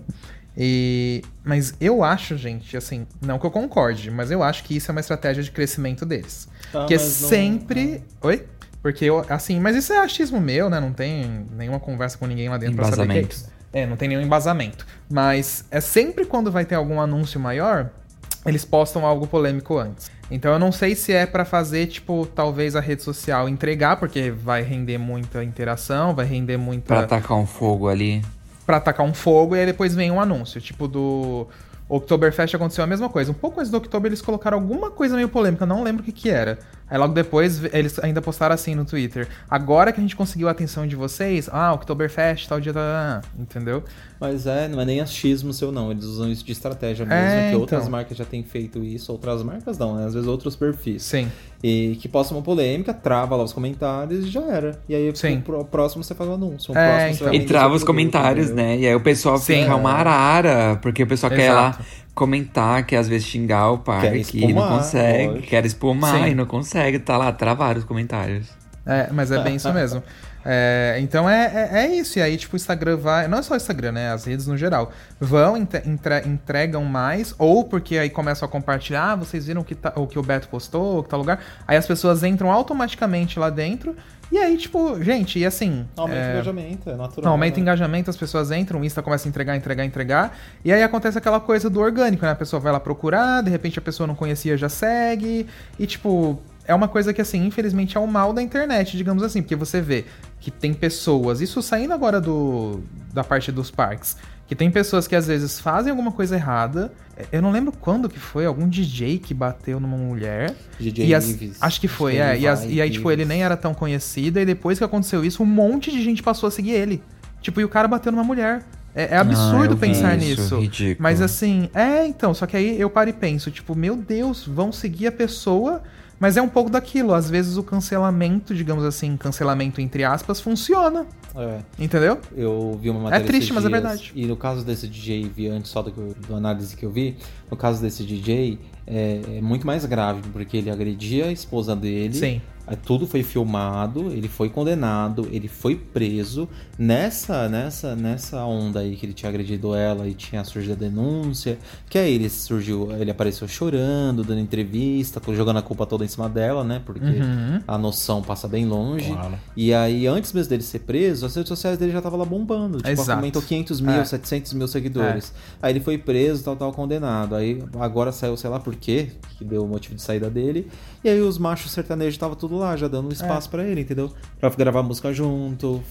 E, mas eu acho, gente, assim, não que eu concorde, mas eu acho que isso é uma estratégia de crescimento deles. Tá, que é mas não- sempre... Oi? Porque eu, assim, mas isso é achismo meu, né? Não tem nenhuma conversa com ninguém lá dentro pra saber que é isso. É, não tem nenhum embasamento. Mas é sempre quando vai ter algum anúncio maior, eles postam algo polêmico antes. Então eu não sei se é para fazer, tipo, talvez a rede social entregar, porque vai render muita interação, vai render muita. Pra atacar um fogo ali. Pra atacar um fogo e aí depois vem um anúncio, tipo do. Oktoberfest aconteceu a mesma coisa. Um pouco antes do Oktober eles colocaram alguma coisa meio polêmica, não lembro o que que era. Aí logo depois eles ainda postaram assim no Twitter. Agora que a gente conseguiu a atenção de vocês, ah, Oktoberfest, tal dia, tá, entendeu? Mas é, não é nem achismo seu não, eles usam isso de estratégia mesmo, É, que então. outras marcas já têm feito isso, outras marcas não, né? Às vezes outros perfis. Sim. E que posta uma polêmica, trava lá os comentários e já era. E aí Sim. o próximo você faz o anúncio. O É, próximo você então. vai E trava os comentários, né? E aí o pessoal Sim. fica uma arara, porque o pessoal quer lá Exato. comentar, quer às vezes xingar o parque e não consegue, lógico. quer espumar Sim. e não consegue, tá lá, travar os comentários. É, mas é bem isso mesmo. *laughs* É, então é, é, é isso. E aí, tipo, o Instagram vai. Não é só o Instagram, né? As redes no geral. Vão, entre- entre- entregam mais, ou porque aí começam a compartilhar, ah, vocês viram o que, tá, o que o Beto postou, o que tá lugar. Aí as pessoas entram automaticamente lá dentro. E aí, tipo, gente, e assim. Aumenta o é, engajamento, é natural. Não, aumenta o né? engajamento, as pessoas entram, o Insta começa a entregar, entregar, entregar. E aí acontece aquela coisa do orgânico, né? A pessoa vai lá procurar, de repente a pessoa não conhecia, já segue. E tipo, é uma coisa que, assim, infelizmente é o mal da internet, digamos assim. Porque você vê que tem pessoas, isso saindo agora do da parte dos parques, que tem pessoas que às vezes fazem alguma coisa errada. Eu não lembro quando que foi, algum DJ que bateu numa mulher. DJ E as- Ives. acho que foi, Acho que é. ele E, as- e aí, tipo, ele nem era tão conhecido, e depois que aconteceu isso, um monte de gente passou a seguir ele. Tipo, e o cara bateu numa mulher. É, é absurdo Ah, eu vi pensar isso, nisso. ridículo. Mas assim, é, então, só que aí eu paro e penso, tipo, meu Deus, vão seguir a pessoa, mas é um pouco daquilo. Às vezes o cancelamento, digamos assim, cancelamento entre aspas, funciona. É. Entendeu? Eu vi uma matéria triste, esses mas é dias, verdade. E no caso desse DJ, vi antes só do, do análise que eu vi, no caso desse DJ, é, é muito mais grave, porque ele agredia a esposa dele. Sim. Aí Tudo foi filmado, ele foi condenado, ele foi preso. Nessa, nessa, nessa onda aí que ele tinha agredido ela e tinha surgido a denúncia, que aí ele surgiu, ele apareceu chorando, dando entrevista, jogando a culpa toda em cima dela, né? Porque Uhum. a noção passa bem longe. Claro. E aí, antes mesmo dele ser preso, as redes sociais dele já estavam lá bombando. Tipo, Exato. aumentou 500 mil, É. 700 mil seguidores. Aí ele foi preso, tal, tal, condenado. Aí agora saiu, sei lá por quê, que deu o motivo de saída dele. E aí os machos sertanejos estavam tudo lá, já dando um espaço É. pra ele, entendeu? Pra gravar música junto.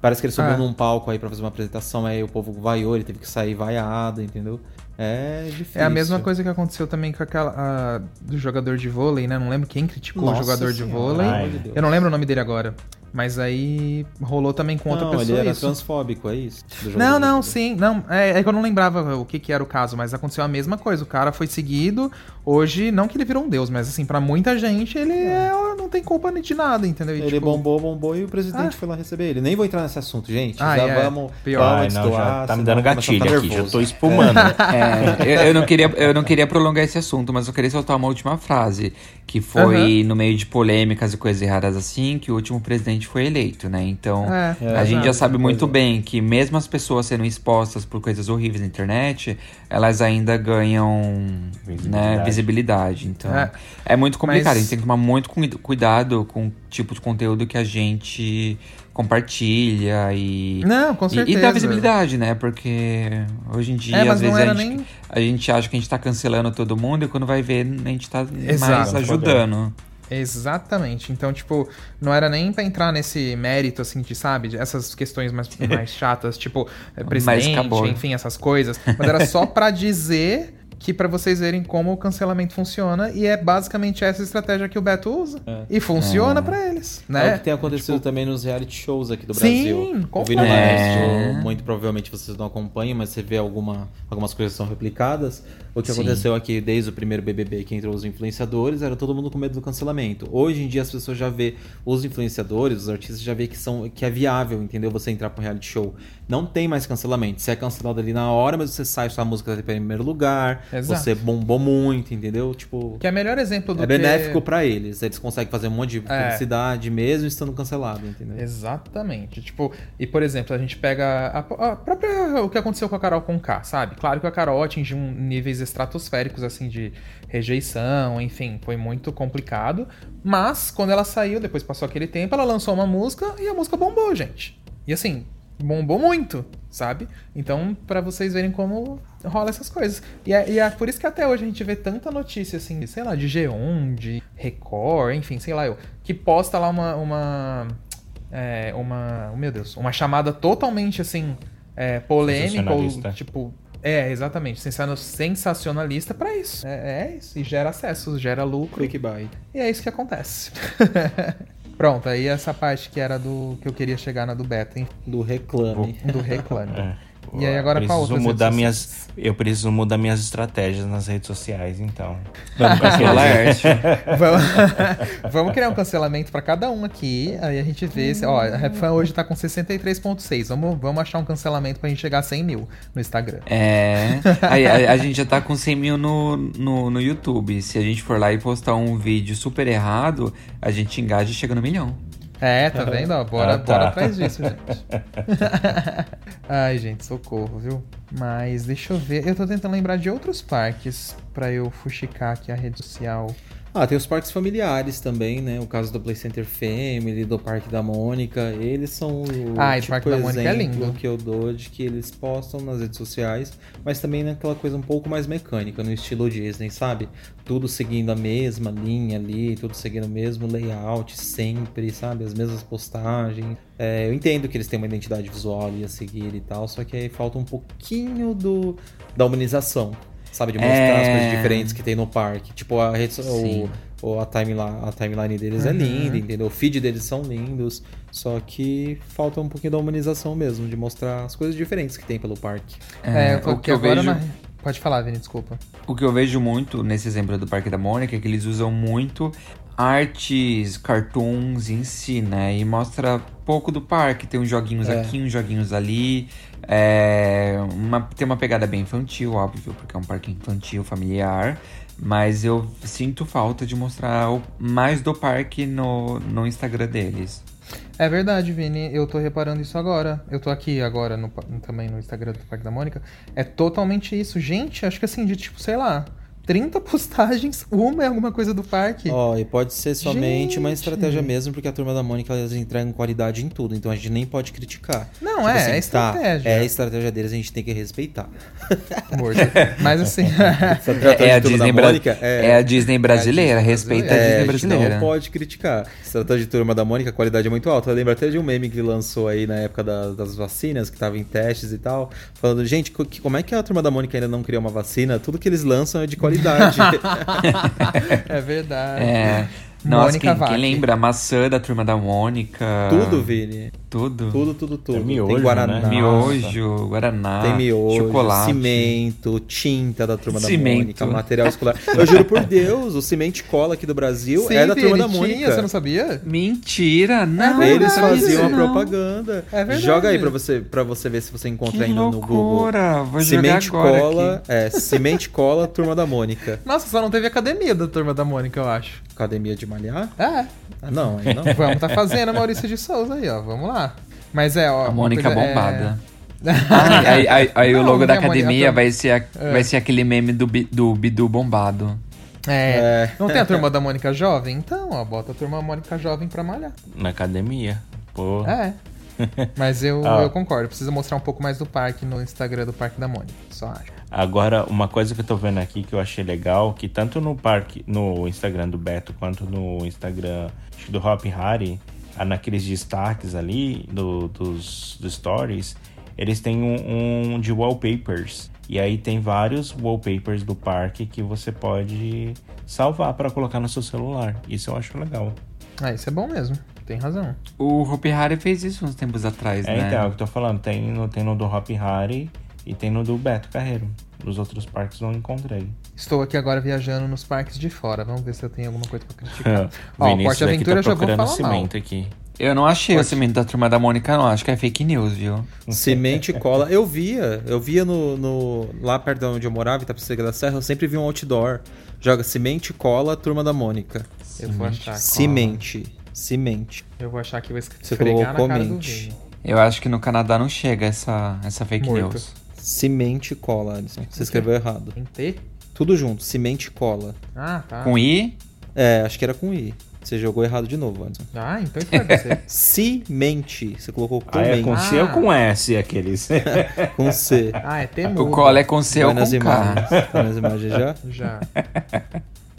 Parece que ele subiu É. num palco aí pra fazer uma apresentação, aí o povo vaiou, ele teve que sair vaiado, entendeu? É difícil. É a mesma coisa que aconteceu também com aquela. a- do jogador de vôlei, né? Não lembro quem criticou Nossa o jogador de Senhora, vôlei. de Deus. Eu não lembro o nome dele agora. Mas aí rolou também com outra Não, pessoa ele era isso. transfóbico, é isso? Não, não, vôlei. sim. Não, é, é que eu não lembrava o que, que era o caso, mas aconteceu a mesma coisa. O cara foi seguido. Hoje, não que ele virou um deus, mas assim, pra muita gente, ele é, não tem culpa de nada, entendeu? E, Ele tipo, bombou, bombou e o presidente Ah. foi lá receber ele. Nem vou entrar nesse assunto, gente. Ah, já é. vamos. Pior. vamos Ai, não, já tá me dando gatilho aqui, já tô espumando. *laughs* É, eu, eu não queria, eu não queria prolongar esse assunto, mas eu queria soltar uma última frase, que foi no meio de polêmicas e coisas erradas assim, que o último presidente foi eleito, né? Então, É, a gente já sabe muito é. bem que mesmo as pessoas sendo expostas por coisas horríveis na internet, elas ainda ganham Visibilidade. né, visibilidade. Então, É. é, muito complicado. Mas- A gente tem que tomar muito cui- cuidado com o tipo de conteúdo que a gente compartilha e Não, com e- certeza. E, dá visibilidade, né? Porque hoje em dia, É, às vezes, a, gente, nem- a gente acha que a gente tá cancelando todo mundo e quando vai ver, a gente tá Exato. mais ajudando. Exatamente. Então, tipo, não era nem pra entrar nesse mérito, assim, de, sabe, essas questões mais, *laughs* mais chatas, tipo, é, presidente, acabou. enfim, essas coisas. Mas era só pra dizer *laughs* que pra vocês verem como o cancelamento funciona e é basicamente essa estratégia que o Beto usa. E funciona pra eles, É o né? que tem acontecido também nos reality shows aqui do Sim, Brasil. Eu vi no completamente. É. muito provavelmente vocês não acompanham, mas você vê alguma, algumas coisas que são replicadas. O que Sim. aconteceu aqui desde o primeiro BBB que entrou os influenciadores, era todo mundo com medo do cancelamento. Hoje em dia as pessoas já vê os influenciadores, os artistas já vê que são que é viável, entendeu? Você entrar para um reality show. Não tem mais cancelamento. Você é cancelado ali na hora, mas você sai, sua música tá em primeiro lugar, Exato. você bombou muito, entendeu? Tipo, Que é melhor exemplo do é que... É. benéfico pra eles. Eles conseguem fazer um monte de publicidade mesmo estando cancelado, entendeu? Exatamente. Tipo, e por exemplo, a gente pega a, a própria o que aconteceu com a Carol com K, sabe? Claro que a Carol atingiu um níveis estratosféricos assim de rejeição, enfim, foi muito complicado, mas quando ela saiu, depois passou aquele tempo, ela lançou uma música e a música bombou, gente. E assim, bombou muito, sabe? Então, pra vocês verem como rola essas coisas. E é, e é por isso que até hoje a gente vê tanta notícia, assim, de, sei lá, de G1, de Record, enfim, sei lá eu, que posta lá uma. uma é, uma. Oh, meu Deus, uma chamada totalmente assim. É, polêmica, ou Sensacionalista. tipo. É, exatamente, sensa- sensacionalista pra isso. É, é isso. E gera acessos, gera lucro. Buy. E é isso que acontece. *laughs* Pronto, aí essa parte que era do que eu queria chegar na do beta, hein? Do reclame. Do reclame. É. E aí agora eu qual preciso mudar redes minhas Eu preciso mudar minhas estratégias nas redes sociais, então. Vamos cancelar a Laerte. *laughs* Vamos, *laughs* vamos criar um cancelamento pra cada um aqui. Aí a gente vê. Se, ó, a RapFan hoje tá com 63,6. Vamos, vamos achar um cancelamento pra gente chegar a 100 mil no Instagram. É. Aí, a, a gente já tá com 100 mil no, no, no YouTube. Se a gente for lá e postar um vídeo super errado, a gente engaja e chega no milhão. É, tá vendo? Ó, bora, Ah, tá. bora atrás disso, *laughs* gente. *laughs* Ai, gente, socorro, viu? Mas deixa eu ver. Eu tô tentando lembrar de outros parques pra eu fuxicar aqui a rede social. Ah, tem os parques familiares também, né? O caso do Play Center Family, do Parque da Mônica. Eles são o Ah, tipo Parque da Mônica é exemplo lindo. que eu dou de que eles postam nas redes sociais, mas também naquela coisa um pouco mais mecânica, no estilo Disney, sabe? Tudo seguindo a mesma linha ali, tudo seguindo o mesmo layout sempre, sabe? As mesmas postagens. É, eu entendo que eles têm uma identidade visual ali a seguir e tal, só que aí falta um pouquinho do da humanização. Sabe, de mostrar É. as coisas diferentes que tem no parque. Tipo, a rede o, o- a, timeline, a timeline deles é Uhum. linda, entendeu? O feed deles são lindos. Só que falta um pouquinho da humanização mesmo, de mostrar as coisas diferentes que tem pelo parque. É, tô o que eu vejo. na... Pode falar, Vini, desculpa. O que eu vejo muito nesse exemplo do Parque da Mônica é que eles usam muito artes, cartoons em si, né? E mostra pouco do parque. Tem uns joguinhos É. aqui, uns joguinhos ali. É, uma, tem uma pegada bem infantil, óbvio, porque é um parque infantil, familiar. Mas eu sinto falta de mostrar mais do parque no, no Instagram deles. É verdade, Vini. Eu tô reparando isso agora. Eu tô aqui agora no também no Instagram do Parque da Mônica. É totalmente isso. Gente, acho que assim, de tipo, sei lá, 30 postagens, uma é alguma coisa do parque. Ó, e pode ser somente uma Gente. estratégia mesmo, porque a turma da Mônica eles entregam qualidade em tudo, então a gente nem pode criticar. Não, Tipo é, assim, é estratégia. Tá, é a estratégia deles, a gente tem que respeitar. Amor, *laughs* Mas assim. Estratégia É a Disney, da Bra- Mônica é a Disney brasileira, Disney respeita brasileira. a É, Disney a gente brasileira. não pode criticar. Estratégia de turma da Mônica, a qualidade é muito alta. Eu lembro até de um meme que ele lançou aí na época da- das vacinas, que tava em testes e tal, falando, gente, como é que a turma da Mônica ainda não criou uma vacina? Tudo que eles lançam é de qualidade. *laughs* é verdade. É. Nossa, quem, quem lembra? A maçã da turma da Mônica. tudo, Vini. Tudo. Tudo, tudo, tudo. É miojo, tem Guaraná. né? Miojo, Guaraná. Tem miojo, chocolate. cimento, tinta da turma da Cimento. Mônica, material escolar. Eu juro por Deus, o cimento cola aqui do Brasil Sim, é da turma da tinha, Mônica. você não sabia? Mentira, não. É Eles faziam a não. propaganda. É verdade. Joga aí pra você, pra você ver se você encontra Que ainda no Google. Vou jogar Cimento agora cola, aqui. é, cimento cola, turma da Mônica. Nossa, só não teve academia da turma da Mônica, eu acho. Academia de malhar? É. Ah, não, aí não. *laughs* Vamos tá fazendo, Maurício de Souza aí, ó. Vamos lá. Mas é, ó. A Mônica coisa- é- bombada. *laughs* Ah, aí, aí- aí o Não, logo não da a Mônica, academia a vai ser, a- vai ser aquele meme do, do Bidu bombado. É. É. Não tem a turma da Mônica Jovem? Então, ó, bota a turma Mônica Jovem pra malhar. Na academia. Pô. É. *laughs* Mas eu, Ah. eu concordo, precisa mostrar um pouco mais do parque no Instagram do Parque da Mônica, só acho. Agora, uma coisa que eu tô vendo aqui que eu achei legal, que tanto no parque, no Instagram do Beto, quanto no Instagram do Hop Harry, ah, naqueles destaques ali do, dos, dos stories, eles têm um, um de wallpapers. E aí tem vários wallpapers do parque que você pode salvar para colocar no seu celular. Isso eu acho legal. Ah, isso é bom mesmo, tem razão. O Hopi Hari fez isso uns tempos atrás, É, né? então, é o que eu tô falando. Tem no, tem no do Hop Harry e tem no do Beto Carreiro. Nos outros parques não encontrei. Estou aqui agora viajando nos parques de fora, vamos ver se eu tenho alguma coisa pra criticar. *laughs* Ó, o Porte aqui Aventura tá eu já vou procurando falar mal. cimento aqui. Eu não achei o cimento da turma da Mônica, não. Acho que é fake news, viu? Semente e cola. Eu via, eu via no, no- lá perto de onde eu morava, em Itapecerica da Serra, eu sempre vi um outdoor. Joga semente e cola, turma da Mônica. Eu vou achar. Semente. Semente. Eu vou achar que vai Você esfregar na colocou cara do. Vini. Eu acho que no Canadá não chega essa, essa fake Muito. news. Semente e cola, Alisson. Você escreveu errado. Tem T? Tudo junto, semente e cola. Ah, tá. Com I, É, acho que era com I. Você jogou errado de novo, Alisson. Ah, então isso vai ser. *laughs* Cimente. Você colocou com Ah, é com. C ou com S aqueles? *laughs* Com C. Ah, é T o cola é com C ou Vai nas com K. imagens. Tá nas imagens já? *laughs* Já.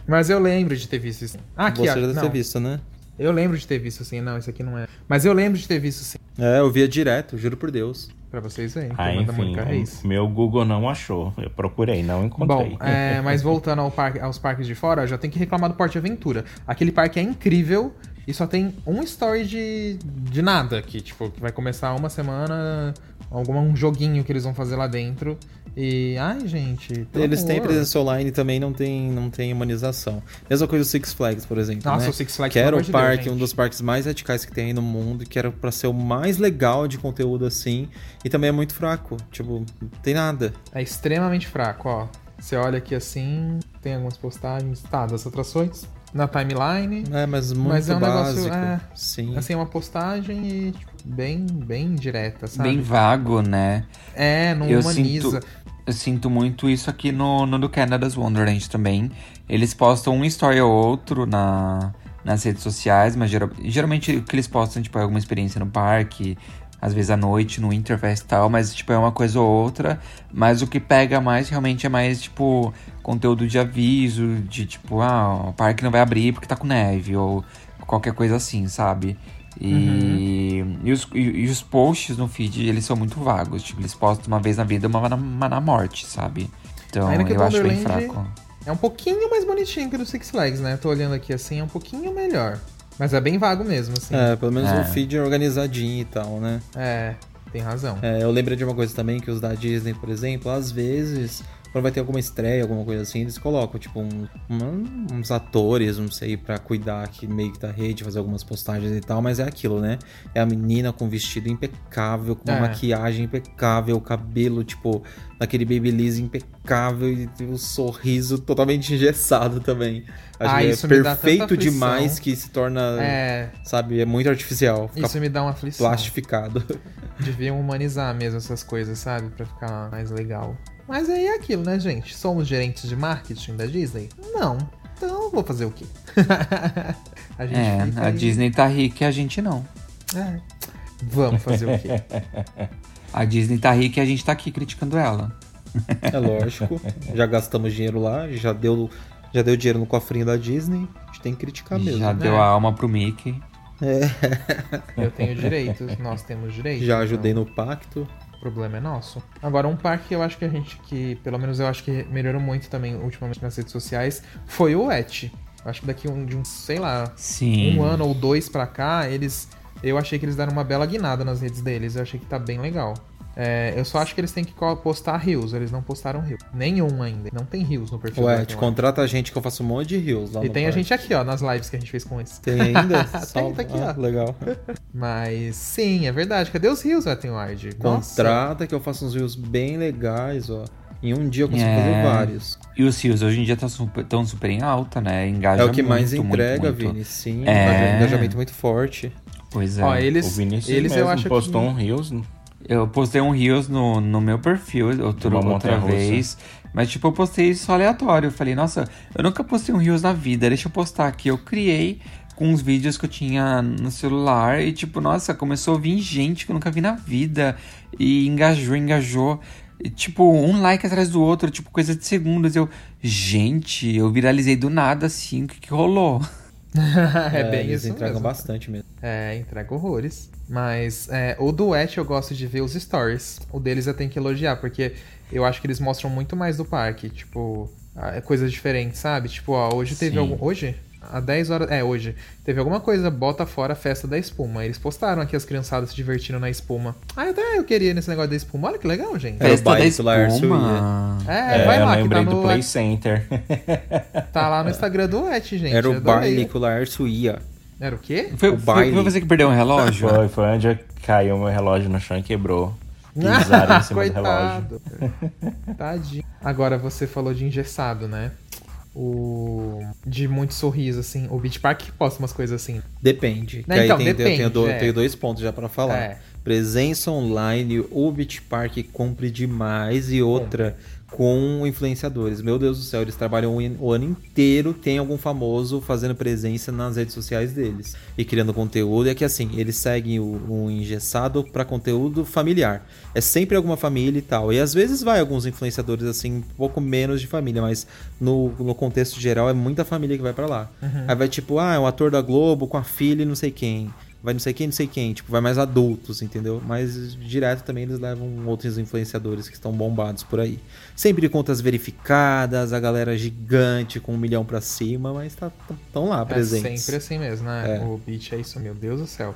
Mas eu lembro de ter visto isso. Ah, aqui, Você ó. já deve Não, ter visto, né? Eu lembro de ter visto sim. Não, isso aqui não é. Mas eu lembro de ter visto sim. É, eu via direto, juro por Deus. Pra vocês verem. Ah, enfim, Reis. meu Google não achou. Eu procurei, não encontrei. Bom, é, mas voltando ao parque- aos parques de fora, eu já tenho que reclamar do Porte Aventura. Aquele parque é incrível e só tem um story de, de nada aqui. Tipo, que vai começar uma semana, algum um joguinho que eles vão fazer lá dentro. E, ai, gente. pelo Eles têm presença online e também não tem, não tem humanização. Mesma coisa do Six Flags, por exemplo. Nossa, né? o Six Flags, Que era o Deus, parque, gente. um dos parques mais radicais que tem aí no mundo, que era pra ser o mais legal de conteúdo assim. E também é muito fraco. Tipo, não tem nada. É extremamente fraco, ó. Você olha aqui assim, tem algumas postagens, tá, das atrações na timeline. É, mas muito Mas é um básico. negócio, é, Sim. Assim, uma postagem e, tipo, bem, bem direta, sabe? Bem vago, né? É, não eu humaniza. Sinto, eu sinto muito isso aqui no, no do Canada's Wonderland também. Eles postam um story ou outro na, nas redes sociais, mas geral- geralmente o que eles postam tipo, é alguma experiência no parque, às vezes à noite, no Winterfest e tal, mas tipo, é uma coisa ou outra. Mas o que pega mais realmente é mais, tipo, conteúdo de aviso, de tipo, ah, o parque não vai abrir porque tá com neve, ou qualquer coisa assim, sabe? E, e, os, e, e os posts no feed, eles são muito vagos. Tipo, eles postam uma vez na vida, uma na, uma na morte, sabe? Então, Ainda eu acho bem fraco. É um pouquinho mais bonitinho que o do Six Flags, né? Tô olhando aqui assim, é um pouquinho melhor. Mas é bem vago mesmo, assim. É, pelo menos É. o feed é organizadinho e tal, né? É, tem razão. É, eu lembro de uma coisa também que os da Disney, por exemplo, às vezes, quando vai ter alguma estreia, alguma coisa assim, eles colocam, tipo, um- um- uns atores, não sei, pra cuidar aqui meio que da rede, fazer algumas postagens e tal, mas é aquilo, né? É a menina com vestido impecável, com uma É. maquiagem impecável, o cabelo, tipo, naquele babyliss impecável e o sorriso totalmente engessado também. Acho Ah, que isso é me dá tanta perfeito demais que se torna, É, sabe, é muito artificial. Isso me dá uma aflição. plastificado. *laughs* Deviam humanizar mesmo essas coisas, sabe? Pra ficar mais legal. Mas aí é aquilo, né, gente? Somos gerentes de marketing da Disney? Não. Então vou fazer o quê? *laughs* a gente É, fica a aí- Disney tá rica e a gente não. É. Vamos fazer o quê? *laughs* A Disney tá rica e a gente tá aqui criticando ela. É lógico. Já gastamos dinheiro lá, já deu, já deu dinheiro no cofrinho da Disney. A gente tem que criticar mesmo. Já deu É. a alma pro Mickey. Eu tenho direitos, nós temos direitos. Já então ajudei no pacto. O problema é nosso. Agora, um parque que eu acho que a gente, que pelo menos eu acho que melhorou muito também ultimamente nas redes sociais, foi o Et. Acho que daqui um, de uns, sei lá, Sim. um ano ou dois pra cá, eles. Eu achei que eles deram uma bela guinada nas redes deles. Eu achei que tá bem legal. É, eu só acho que eles têm que postar rios. Eles não postaram rios. Nenhum ainda. Não tem rios no perfil Ué, te contrata a gente que eu faço um monte de rios lá E no tem a gente aqui, ó, nas lives que a gente fez com eles. Tem ainda? *laughs* Tem, tá aqui, Ah, ó. legal. *laughs* Mas sim, é verdade. Cadê os rios, Ward? Contrata que eu faço uns rios bem legais, ó. Em um dia eu consigo É. fazer vários. E os rios hoje em dia estão super, tão super em alta, né? Engaja É o que muito, mais muito, entrega, muito. Vini. Sim, É. engajamento muito forte. Pois é. Ó, o eles, Vinícius eles mesmo eu acho postou que... um Reels. Eu postei um Rios no, no meu perfil outro, outra vez. Mas, tipo, eu postei isso aleatório. Eu falei, nossa, eu nunca postei um Rios na vida. Deixa eu postar aqui. Eu criei com uns vídeos que eu tinha no celular. E, tipo, nossa, começou a vir gente que eu nunca vi na vida. E engajou, engajou. E, tipo, um like atrás do outro, tipo, coisa de segundos. Eu, gente, eu viralizei do nada, assim, o que, que rolou? *laughs* *laughs* é bem eles isso entregam mesmo. bastante mesmo. É, entrega horrores. Mas é, o duet eu gosto de ver os stories. O deles eu tenho que elogiar, porque eu acho que eles mostram muito mais do parque. Tipo, ah, coisas diferentes, sabe? Tipo, ó, hoje teve Sim. algum. Hoje? Há 10 horas. É, hoje. Teve alguma coisa, bota fora a festa da espuma. Eles postaram aqui as criançadas se divertindo na espuma. Ah, até eu queria nesse negócio da espuma. Olha que legal, gente. Era o Festa da espuma. É, É, vai eu lá, que tá lembrei do no, Play Center. *laughs* tá lá no Instagram do Et, gente. Era o baile que o Laércio ia. Era o quê? Foi, O foi, baile. foi você que perdeu um relógio? Foi, *laughs* foi onde caiu meu relógio no chão e quebrou. Pisaram em cima do *laughs* relógio. Coitado. Tadinho. Agora você falou de engessado, né? O. De muito sorriso, assim. O Beach Park posta umas coisas assim. Depende. Aí então, tem, eu depende, tenho, do- é. tenho dois pontos já pra falar. É. Presença online, o Beach Park cumpre demais e outra com influenciadores. Meu Deus do céu, eles trabalham o, ano inteiro, tem algum famoso fazendo presença nas redes sociais deles e criando conteúdo. É que assim, eles seguem o, o engessado pra conteúdo familiar. É sempre alguma família e tal. E às vezes vai alguns influenciadores assim, um pouco menos de família, mas no, no contexto geral é muita família que vai pra lá. Aí vai tipo, ah, é um ator da Globo com a filha e não sei quem vai não sei quem, não sei quem, tipo, vai mais adultos, entendeu? Mas direto também eles levam outros influenciadores que estão bombados por aí. Sempre contas verificadas, a galera gigante com um milhão pra cima, mas tá, tão lá presentes. É sempre assim mesmo, né? É. O Beach é isso, meu Deus do céu.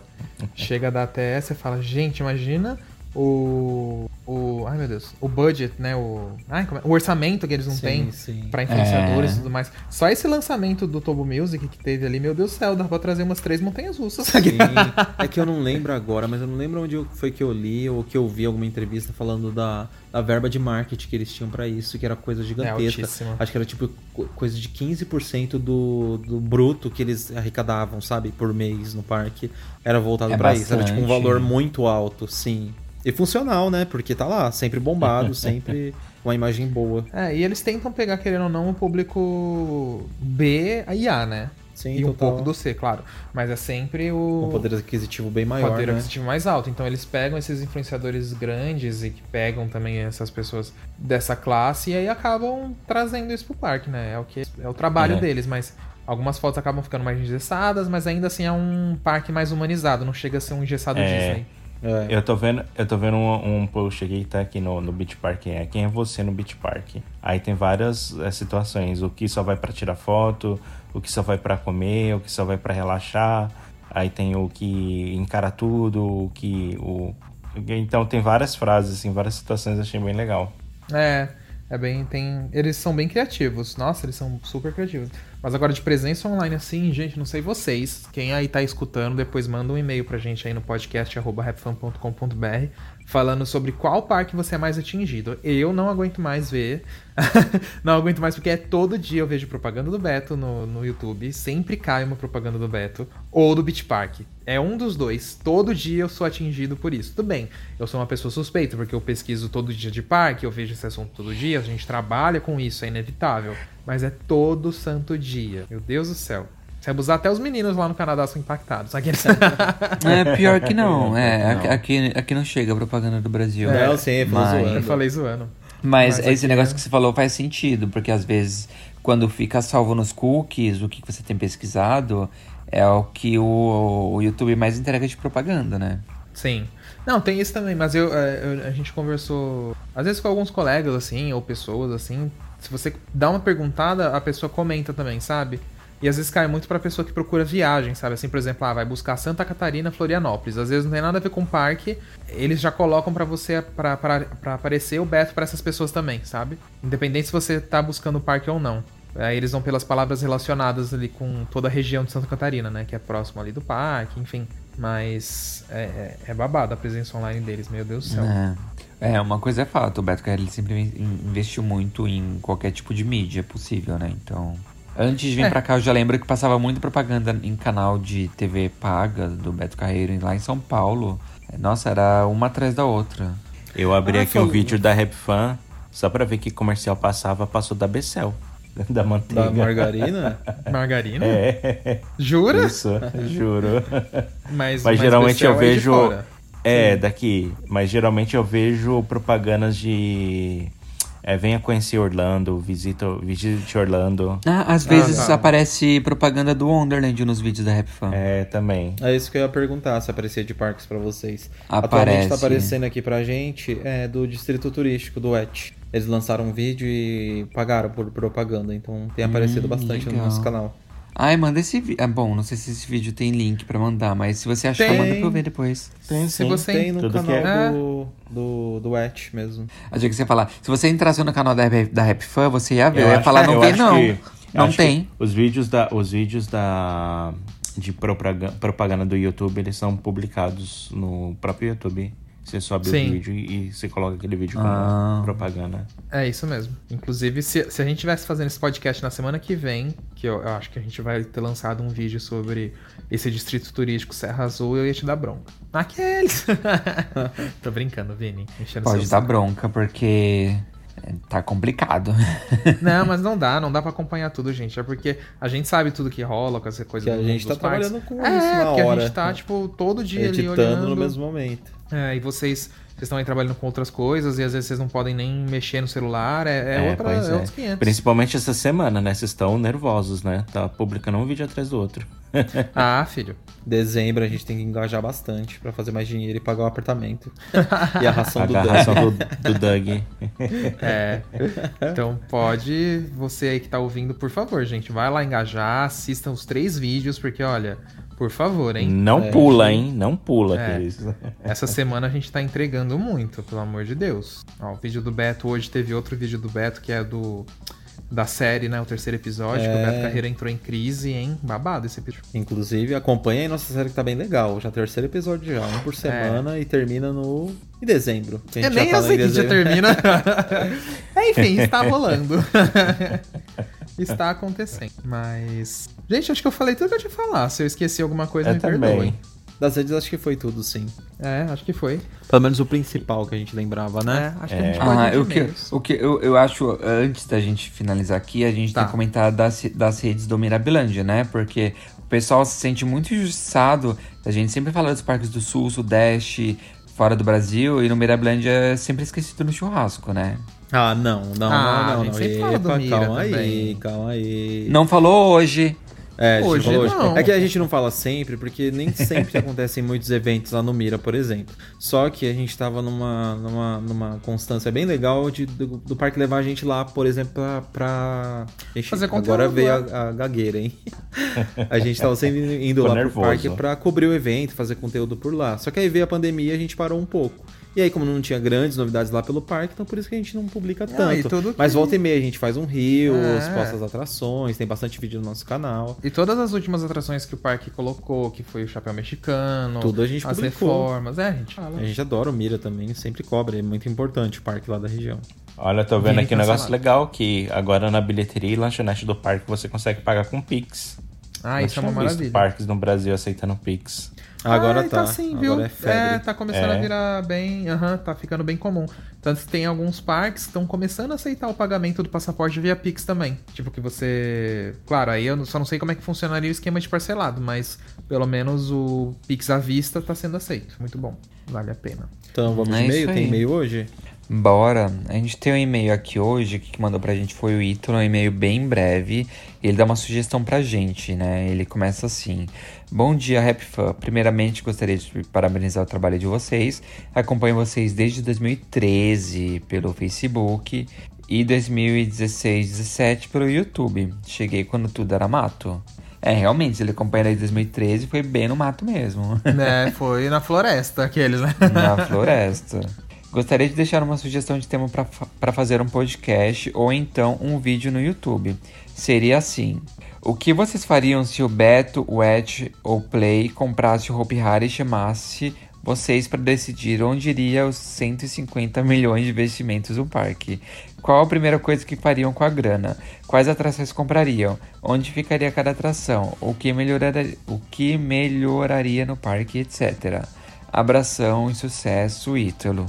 Chega a dar até você fala, gente, imagina o. O. Ai meu Deus. O budget, né? O. Ai, como é? O orçamento que eles não Sim, têm sim. pra influenciadores É. e tudo mais. Só esse lançamento do Tobo Music que teve ali, meu Deus do céu, dá pra trazer umas três montanhas russas. Sim, *laughs* é que eu não lembro agora, mas eu não lembro onde foi que eu li ou que eu vi alguma entrevista falando da, da verba de marketing que eles tinham pra isso, que era coisa gigantesca. altíssima. Acho que era tipo co- coisa de 15% do, do bruto que eles arrecadavam, sabe, por mês no parque. Era voltado É pra isso. Era tipo um valor muito alto, sim. E funcional, né? Porque tá lá, sempre bombado, *laughs* sempre uma imagem boa. É, e eles tentam pegar, querendo ou não, o público B e A, né? Sim, e um total. pouco do C, claro. Mas é sempre o. Um poder aquisitivo bem maior, poder né? aquisitivo mais alto. Então eles pegam esses influenciadores grandes e que pegam também essas pessoas dessa classe e aí acabam trazendo isso pro parque, né? É o que é o trabalho É. deles, mas algumas fotos acabam ficando mais engessadas, mas ainda assim é um parque mais humanizado, não chega a ser um engessado É. Disney. É. Eu tô vendo, eu tô vendo um, um post aqui que tá aqui no, no Beach Park, é quem é você no Beach Park? Aí tem várias é, situações, o que só vai pra tirar foto, o que só vai pra comer, o que só vai pra relaxar. Aí tem o que encara tudo, o que o então tem várias frases assim, várias situações, achei bem legal. É, é bem. Tem, eles são bem criativos. Nossa, eles são super criativos. Mas agora de presença online assim, gente, não sei vocês. Quem aí tá escutando, depois manda um e-mail pra gente aí no podcast rapfan.com.br falando sobre qual parque você é mais atingido. Eu não aguento mais ver. *laughs* não aguento mais porque é todo dia eu vejo propaganda do Beto no, no YouTube. Sempre cai uma propaganda do Beto. Ou do Beach Park. É um dos dois. Todo dia eu sou atingido por isso. Tudo bem, eu sou uma pessoa suspeita, porque eu pesquiso todo dia de parque, eu vejo esse assunto todo dia, a gente trabalha com isso, é inevitável. Mas é todo santo dia. Meu Deus do céu. Se abusar, até os meninos lá no Canadá são impactados. Aqueles... *laughs* É pior que não. É, Não. aqui, aqui não chega a propaganda do Brasil. Não, sim, falou Mas- zoando. eu falei zoando. Mas, Mas esse aqui negócio é- que você falou faz sentido, porque às vezes, quando fica salvo nos cookies, o que você tem pesquisado é o que o, o YouTube mais entrega de propaganda, né? Sim. Não, tem isso também, mas eu, é, eu- a gente conversou, às vezes com alguns colegas, assim, ou pessoas, assim. Se você dá uma perguntada, a pessoa comenta também, sabe? E às vezes cai muito pra pessoa que procura viagem, sabe? Assim, por exemplo, ah, vai buscar Santa Catarina, Florianópolis. Às vezes não tem nada a ver com parque, eles já colocam pra você, pra aparecer o Beto pra essas pessoas também, sabe? Independente se você tá buscando o parque ou não. Aí eles vão pelas palavras relacionadas ali com toda a região de Santa Catarina, né? Que é próximo ali do parque, enfim. Mas é, é, é babado a presença online deles, meu Deus do céu. É. É, uma coisa é fato, o Beto Carreiro sempre in- investiu muito em qualquer tipo de mídia possível, né? Então, antes de vir É. pra cá, eu já lembro que passava muita propaganda em canal de TV paga do Beto Carreiro lá em São Paulo. Nossa, era uma atrás da outra. Eu abri Ah, aqui um falou. vídeo da Rap Fan, só pra ver que comercial passava, passou da Becel, *laughs* da manteiga. Da margarina? Margarina? É, Jura? isso, juro. Mas, Mas geralmente eu é de vejo. fora. É, daqui. Mas geralmente eu vejo propagandas de. É, venha conhecer Orlando, visita, visite Orlando. Ah, às vezes tá. aparece propaganda do Wonderland nos vídeos da Rap Fan. É, também. É isso que eu ia perguntar, se aparecia de parques pra vocês. Aparece. Atualmente tá aparecendo aqui pra gente é do Distrito Turístico do ET. Eles lançaram um vídeo e pagaram por propaganda, então tem aparecido Hum, bastante no legal. nosso canal. Ai, manda esse vídeo. Ah, bom, não sei se esse vídeo tem link pra mandar, mas se você achar, Tem. manda pra eu ver depois. Tem Se você Tem no Tudo canal que é- do, do, do ET mesmo. Achei que você ia falar. Se você entrasse no canal da Rap, da Rap Fan, você ia ver. Eu, ia acho- falar, não eu tem, acho não. que- eu não acho que tem. Os vídeos da. Os vídeos da. de propaga- propaganda do YouTube, eles são publicados no próprio YouTube. Você sobe Sim. o vídeo e, você coloca aquele vídeo como Ah. propaganda. É isso mesmo. Inclusive, se, se a gente tivesse fazendo esse podcast na semana que vem, que eu, eu acho que a gente vai ter lançado um vídeo sobre esse distrito turístico Serra Azul, eu ia te dar bronca. Aqueles! *laughs* Tô brincando, Vini. Pode dar bronca, porque tá complicado. *laughs* Não, mas não dá, não dá pra acompanhar tudo, gente. É porque a gente sabe tudo que rola com essa coisa Que a gente tá parques. trabalhando com é, isso na porque a hora. gente tá, tipo, todo dia ali Editando olhando. no mesmo momento. É, e vocês, vocês estão aí trabalhando com outras coisas e às vezes vocês não podem nem mexer no celular. É, é, outra, pois é outros 500. Principalmente essa semana, né? Vocês estão nervosos, né? Tá publicando um vídeo atrás do outro. *laughs* Ah, filho. Dezembro a gente tem que engajar bastante pra fazer mais dinheiro e pagar o apartamento. e a ração do Pagar a ração do, do Doug. *laughs* É. Então pode, você aí que tá ouvindo, por favor, gente, vai lá engajar, assistam os três vídeos, porque olha, por favor, hein? Não É, pula, gente. hein? Não pula, É. Cris. *laughs* Essa semana a gente tá entregando muito, pelo amor de Deus. Ó, o vídeo do Beto, hoje teve outro vídeo do Beto, que é do da série, né? O terceiro episódio, que o É. Beto Carreira entrou em crise, hein? Babado esse episódio. Inclusive, acompanha aí nossa série que tá bem legal. Já terceiro episódio já, um por semana e termina no. em dezembro. que a É nem tá assim que já termina. É, *laughs* *laughs* Enfim, está rolando. está acontecendo. Mas. Gente, acho que eu falei tudo que eu tinha que falar. Se eu esqueci alguma coisa, Eu me também. perdoem. Das redes acho que foi tudo, sim. É, acho que foi. Pelo menos o principal que a gente lembrava, né? É, acho que a gente Ah, o que, o que eu, eu acho, antes da gente finalizar aqui, a gente Tá. tem que comentar das, das redes do Mirabilândia, né? Porque o pessoal se sente muito injustiçado. A gente sempre fala dos parques do Sul, Sudeste, fora do Brasil, e no Mirabilândia é sempre esquecido no churrasco, né? Ah, não, não, Ah, não, a não, gente não. sempre fala do Epa, Mira calma aí, também. calma aí. Não falou hoje. É, gente Hoje falou não. É que a gente não fala sempre, porque nem sempre *laughs* acontecem muitos eventos lá no Mira, por exemplo. Só que a gente tava numa, numa, numa constância bem legal de, do, do parque levar a gente lá, por exemplo, pra. pra... Ixi, Fazer agora veio lá. a, a gagueira, hein? a gente tava sempre *laughs* indo lá nervoso. pro parque pra cobrir o evento, fazer conteúdo por lá. Só que aí veio a pandemia e a gente parou um pouco. E aí, como não tinha grandes novidades lá pelo parque, então por isso que a gente não publica Ah, e tanto. tudo Mas que- volta e meia a gente faz um rios, É. posta as atrações, tem bastante vídeo no nosso canal. E todas as últimas atrações que o parque colocou, que foi o chapéu mexicano, Tudo a gente as publicou. reformas, é, a gente fala. A gente adora o Mira também, sempre cobra, é muito importante o parque lá da região. Olha, eu tô vendo aqui um negócio legal que agora na bilheteria e lanchonete do parque você consegue pagar com Pix. Ah, Não isso é uma maravilha. parques no Brasil aceitando Pix. Agora Ah, tá, sim, agora viu? é febre. tá começando a É. virar bem. Aham, tá ficando bem comum. Tanto que tem alguns parques que estão começando a aceitar o pagamento do passaporte via Pix também. Tipo que você. Claro, aí eu não- só não sei como é que funcionaria o esquema de parcelado, mas pelo menos o Pix à vista tá sendo aceito. Muito bom. Vale a pena. Então vamos É e-mail? Tem e-mail hoje? Bora. A gente tem um e-mail aqui hoje, que mandou pra gente foi o Ítalo, um e-mail bem breve. E ele dá uma sugestão pra gente, né? Ele começa assim: Bom dia, Rap Fan. Primeiramente, gostaria de parabenizar o trabalho de vocês. Acompanho vocês desde 2013 pelo Facebook e 2016, 17 pelo YouTube. Cheguei quando tudo era mato. É, realmente, ele acompanha desde 2013, foi bem no mato mesmo. *laughs* né, foi na floresta aqueles, né? na floresta. Gostaria de deixar uma sugestão de tema para fazer um podcast ou então um vídeo no YouTube. Seria assim: O que vocês fariam se o Beto, o ou Play comprasse o Hope Hari e chamasse vocês para decidir onde iria os 150 milhões de investimentos do parque? Qual a primeira coisa que fariam com a grana? Quais atrações comprariam? Onde ficaria cada atração? O que melhoraria, o que melhoraria no parque, etc. Abração e sucesso, Ítalo.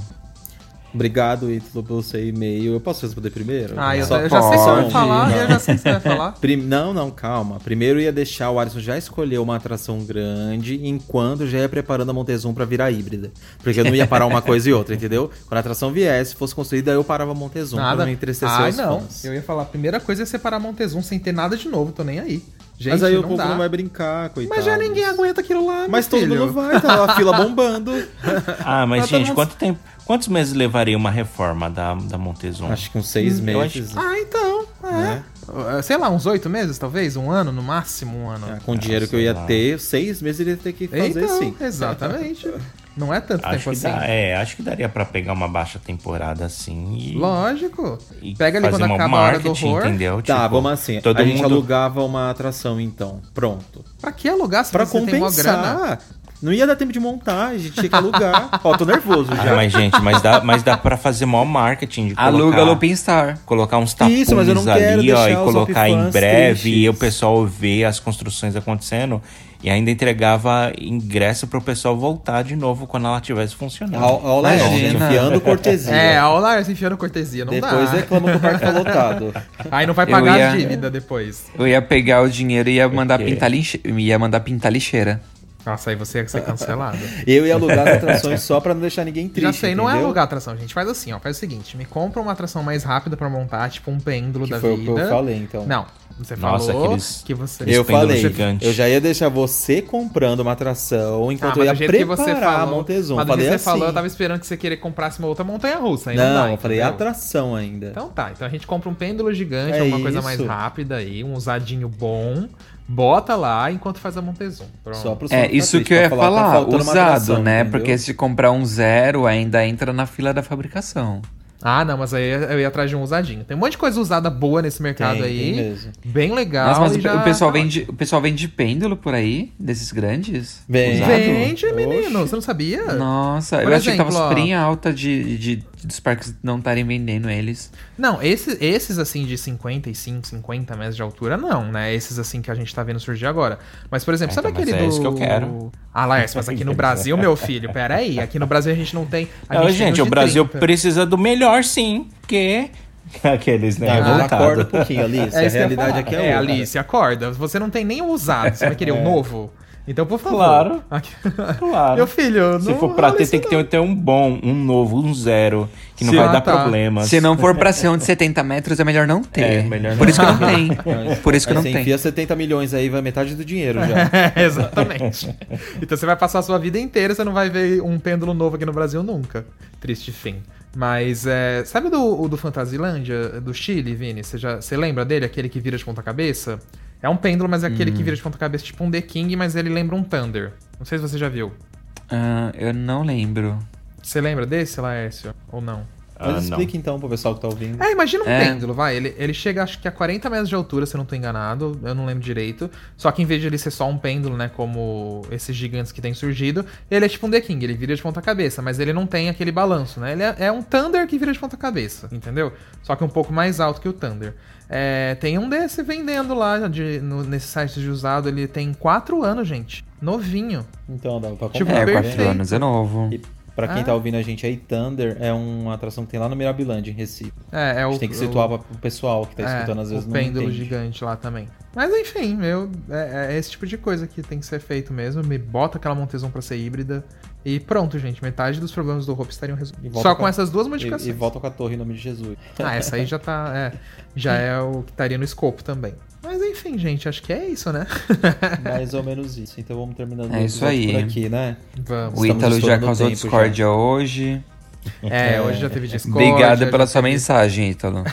Obrigado, Ítalo, pelo seu e-mail. Eu posso responder primeiro? Ah, eu, eu já sei o que você vai falar, eu já sei o que você vai falar. *laughs* Prim- Não, não, calma. Primeiro ia deixar o Alisson já escolher uma atração grande, enquanto já ia preparando a Montezum pra virar híbrida. Porque eu não ia parar uma coisa e outra, entendeu? Quando a atração viesse, fosse construída, eu parava a Montezum pra Nada. não entristecer Ai, os não. fãs. Eu ia falar, a primeira coisa é separar Montezum sem ter nada de novo, tô nem aí. Gente, Mas aí o povo dá. não vai brincar, coitado. Mas já ninguém aguenta aquilo lá, Mas todo filho. mundo vai, tá lá a fila *laughs* bombando. Ah, mas Mas todo gente, mundo- quanto tempo, quantos meses levaria uma reforma da, da Montezum? Acho que uns seis eu meses. Ah, então. É. Né? Uh, Sei lá, uns oito meses, talvez? Um ano, no máximo um ano. Ah, com o dinheiro que eu ia lá. ter, seis meses ele ia ter que fazer então, sim. exatamente. *laughs* Não é tanto Acho tempo que, assim. dá, é, acho que daria pra pegar uma baixa temporada assim e. Lógico. e Pega ali quando acaba a hora do horror. entendeu? Tá, Tipo, vamos assim. Todo a gente mundo... alugava uma atração, então. Pronto. Pra que alugar se Pra você tem uma grana? Não ia dar tempo de montar, a gente tinha que alugar. Ó, tô nervoso já. Ah, mas, gente, mas dá, mas dá pra fazer maior marketing de colocar... Aluga Looping Star. Colocar uns tapumes Isso, mas eu não quero ali, ó, e colocar em breve tristes. e o pessoal ver as construções acontecendo e ainda entregava ingresso pro pessoal voltar de novo quando ela estivesse funcionando. Lá, gente, Imagina. enfiando cortesia. É, a Lars enfiando cortesia, não Depois dá. reclama que o parque tá lotado. *laughs* Aí não vai pagar ia- a dívida depois. Eu ia pegar o dinheiro e ia mandar pintar lixe... ia mandar pintar lixeira. Nossa, aí você ia ser cancelado. *laughs* Eu ia alugar as atrações só pra não deixar ninguém triste. Já sei, não é entendeu? alugar atração, gente. Faz assim, ó. Faz o seguinte: me compra uma atração mais rápida pra montar, tipo um pêndulo Que da foi o vida. que eu falei, então. Não, você Nossa, falou aqueles- que você. Eu falei, gigante. eu já ia deixar você comprando uma atração Ah, enquanto mas eu ia preparar você falou, a Montezuma. Mas do Falei jeito que você assim. falou, eu tava esperando que você queria comprasse uma outra montanha russa. Aí Não, não, dá, eu falei entendeu? atração ainda. Então tá, então a gente compra um pêndulo gigante, É alguma coisa mais rápida aí, um usadinho bom, bota lá enquanto faz a Montezum. Pronto. Só pro É, isso que eu ia falar, tá faltando uma usado, né? entendeu? Porque se comprar um zero, ainda entra na fila da fabricação. Ah, não, mas aí eu ia atrás de um usadinho. Tem um monte de coisa usada boa nesse mercado Tem, aí. tem mesmo. Bem legal. Nossa, mas o, já pessoal tá vende, o pessoal vende pêndulo por aí, desses grandes? Vende. Usado? Vende, menino. Oxe. Você não sabia? Nossa, Por eu achei que exemplo, tava ó. super em alta de, de, dos parques não estarem vendendo eles. Não, esses, esses assim de 55, 50 metros de altura, não, né? Esses assim que a gente tá vendo surgir agora. Mas, por exemplo, É, sabe então, aquele é do. esse que eu quero. Ah, lá, mas aqui no Brasil, meu filho, peraí. Aqui no Brasil a gente não tem. A Não, gente, o Brasil 30. precisa do melhor, sim. Porque. *laughs* Aqueles, né? Ah, mas Revoltado. acorda um pouquinho, Alice. a isso que eu ia realidade aqui é, É, outra. Alice, acorda. Você não tem nem o usado, você vai querer o novo? Então, por favor. Claro. *laughs* Aqui- Claro. Meu filho, Se não for pra ter, isso tem que ter, ter um bom, um novo, um zero, que não Se- vai Ah, dar tá. problemas. Se não for pra *laughs* ser um de 70 metros, é melhor não ter. É, melhor Por não isso que não tem. Por isso que não você tem. enfia 70 milhões aí, vai metade do dinheiro já. É, *laughs* exatamente. então você vai passar a sua vida inteira, você não vai ver um pêndulo novo aqui no Brasil nunca. Triste fim. Mas, é, sabe do, do Fantasilândia, do Chile, Vini? Você, já, você lembra dele, aquele que vira de ponta cabeça? É um pêndulo, mas é aquele Hum. que vira de ponta cabeça, tipo um The King, mas ele lembra um Thunder. Não sei se você já viu. Ah, eu não lembro. Você lembra desse, Laércio? Ou não? Ah, Mas não. explica então pro pessoal que tá ouvindo. É, imagina um É. pêndulo, vai. Ele, ele chega, acho que a 40 metros de altura, se eu não tô enganado. Eu não lembro direito. Só que em vez de ele ser só um pêndulo, né? Como esses gigantes que têm surgido, ele é tipo um The King. Ele vira de ponta cabeça, mas ele não tem aquele balanço, né? Ele é, é um Thunder que vira de ponta cabeça, entendeu? Só que um pouco mais alto que o Thunder. É, tem um desse vendendo lá de, no, nesse site de usado. Ele tem 4 anos, gente. Novinho. Então, dá pra Tipo, comprar. É, perfeito. 4 anos é novo. E pra quem Ah. tá ouvindo a gente aí, Thunder é uma atração que tem lá no Mirabilândia, em Recife. É, é A o. gente tem que o- situar pra- pro pessoal que tá É, escutando às vezes o não pêndulo entende. gigante lá também. Mas enfim, eu, é, é esse tipo de coisa que tem que ser feito mesmo. Me bota aquela Montezum pra ser híbrida. E pronto, gente. Metade dos problemas do Hope estariam E resolvidos. Só com a- essas duas E, modificações. e volta com a torre em nome de Jesus. Ah, essa aí já tá. É, já é o que estaria no escopo também. Mas enfim, gente, acho que é isso, né? *laughs* Mais ou menos isso. Então vamos terminando É o isso aí. por aqui, né? Vamos. O Ítalo já causou discórdia hoje. É, hoje já teve discórdia. Obrigado pela sua teve- mensagem, Ítalo.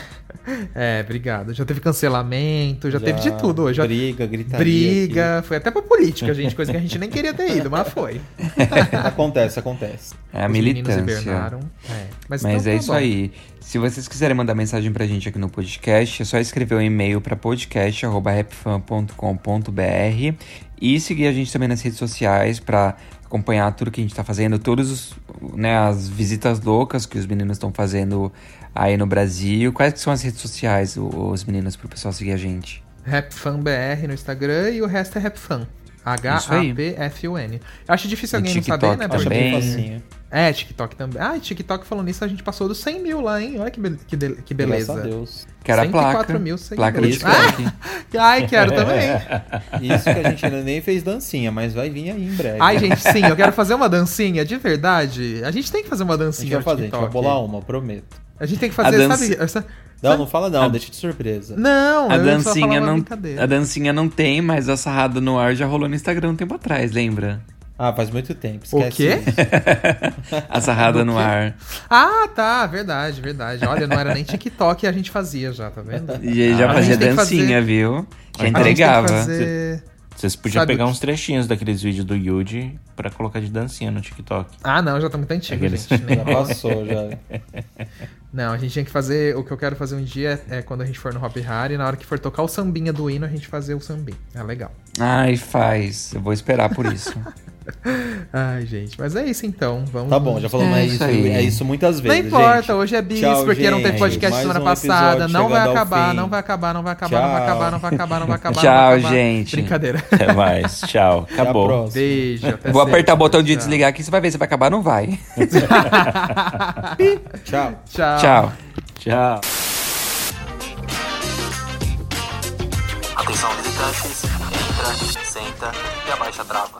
É, obrigado. Já teve cancelamento, já, teve de tudo hoje. Já... Briga, gritaria. Briga, foi até pra política, gente, coisa que a gente nem queria ter ido, mas foi. aqui. *laughs* Acontece, acontece. É a Os meninos militância. hibernaram. É. Mas, Mas então é tá isso bom. aí. Se vocês quiserem mandar mensagem pra gente aqui no podcast, é só escrever um e-mail pra podcast.rapfan.com.br e seguir a gente também nas redes sociais pra acompanhar tudo que a gente tá fazendo, todos os, né, as visitas loucas que os meninos estão fazendo aí no Brasil. Quais que são as redes sociais, os meninos, pro pessoal seguir a gente? RapFanBR no Instagram e o resto é RapFan. H-A-P-F-U-N. Eu acho difícil alguém não saber, TikTok né? Também. É, TikTok também. Ah, TikTok falando nisso, a gente passou dos 100 mil lá, hein? Olha que, be- que, de- que beleza. Graças a Deus. Que era a 104 placa. mil placa do seguidores. TikTok. *laughs* Ai, quero também. *laughs* Isso que a gente ainda nem fez dancinha, mas vai vir aí em breve. Ai, gente, sim, eu quero fazer uma dancinha, de verdade. A gente tem que fazer uma a gente dancinha vai fazer, a gente vai TikTok. bolar uma, eu prometo. A gente tem que fazer, A dança- sabe? essa- Não, não fala não, deixa de surpresa. Não, A dancinha, não, a dancinha não tem, mas a sarrada no ar já rolou no Instagram um tempo atrás, lembra? Ah, faz muito tempo, O esquece quê? isso. *laughs* A sarrada *laughs* no quê? ar. Ah, tá, verdade, verdade. Olha, não era nem TikTok e a gente fazia já, tá vendo? E já Ah, a fazia dancinha, fazer- viu? Já A gente tem que entregava. fazer- Vocês podiam Sabe pegar uns trechinhos daqueles vídeos do Yuji pra colocar de dancinha no TikTok. Ah, não, já tá muito antigo, Aqueles- gente. Nem *laughs* Já passou, já. Não, a gente tinha que fazer. O que eu quero fazer um dia é, é quando a gente for no Hop Hari, na hora que for tocar o sambinha do hino, a gente fazer o sambinha. É legal. Ai, faz. Eu vou esperar por isso. *laughs* *laughs* Ai, gente. Mas é isso então. Vamos. Tá bom, já falamos É é isso isso, aí. é isso muitas Não vezes. importa, gente. hoje é bis, Tchau, porque não teve gente. podcast Mais semana um passada. Não vai acabar, não vai acabar, não vai acabar, não vai Tchau. acabar, não vai acabar, não vai acabar. Tchau, não vai acabar. gente. Brincadeira. *laughs* Até mais. Tchau. Acabou. Beijo. *laughs* até Vou apertar sexta. o botão de Tchau. desligar aqui, você vai ver se vai acabar, não vai. Tchau. Tchau. Tchau. Tchau. Atenção visitantes, entra, senta e abaixa a trava.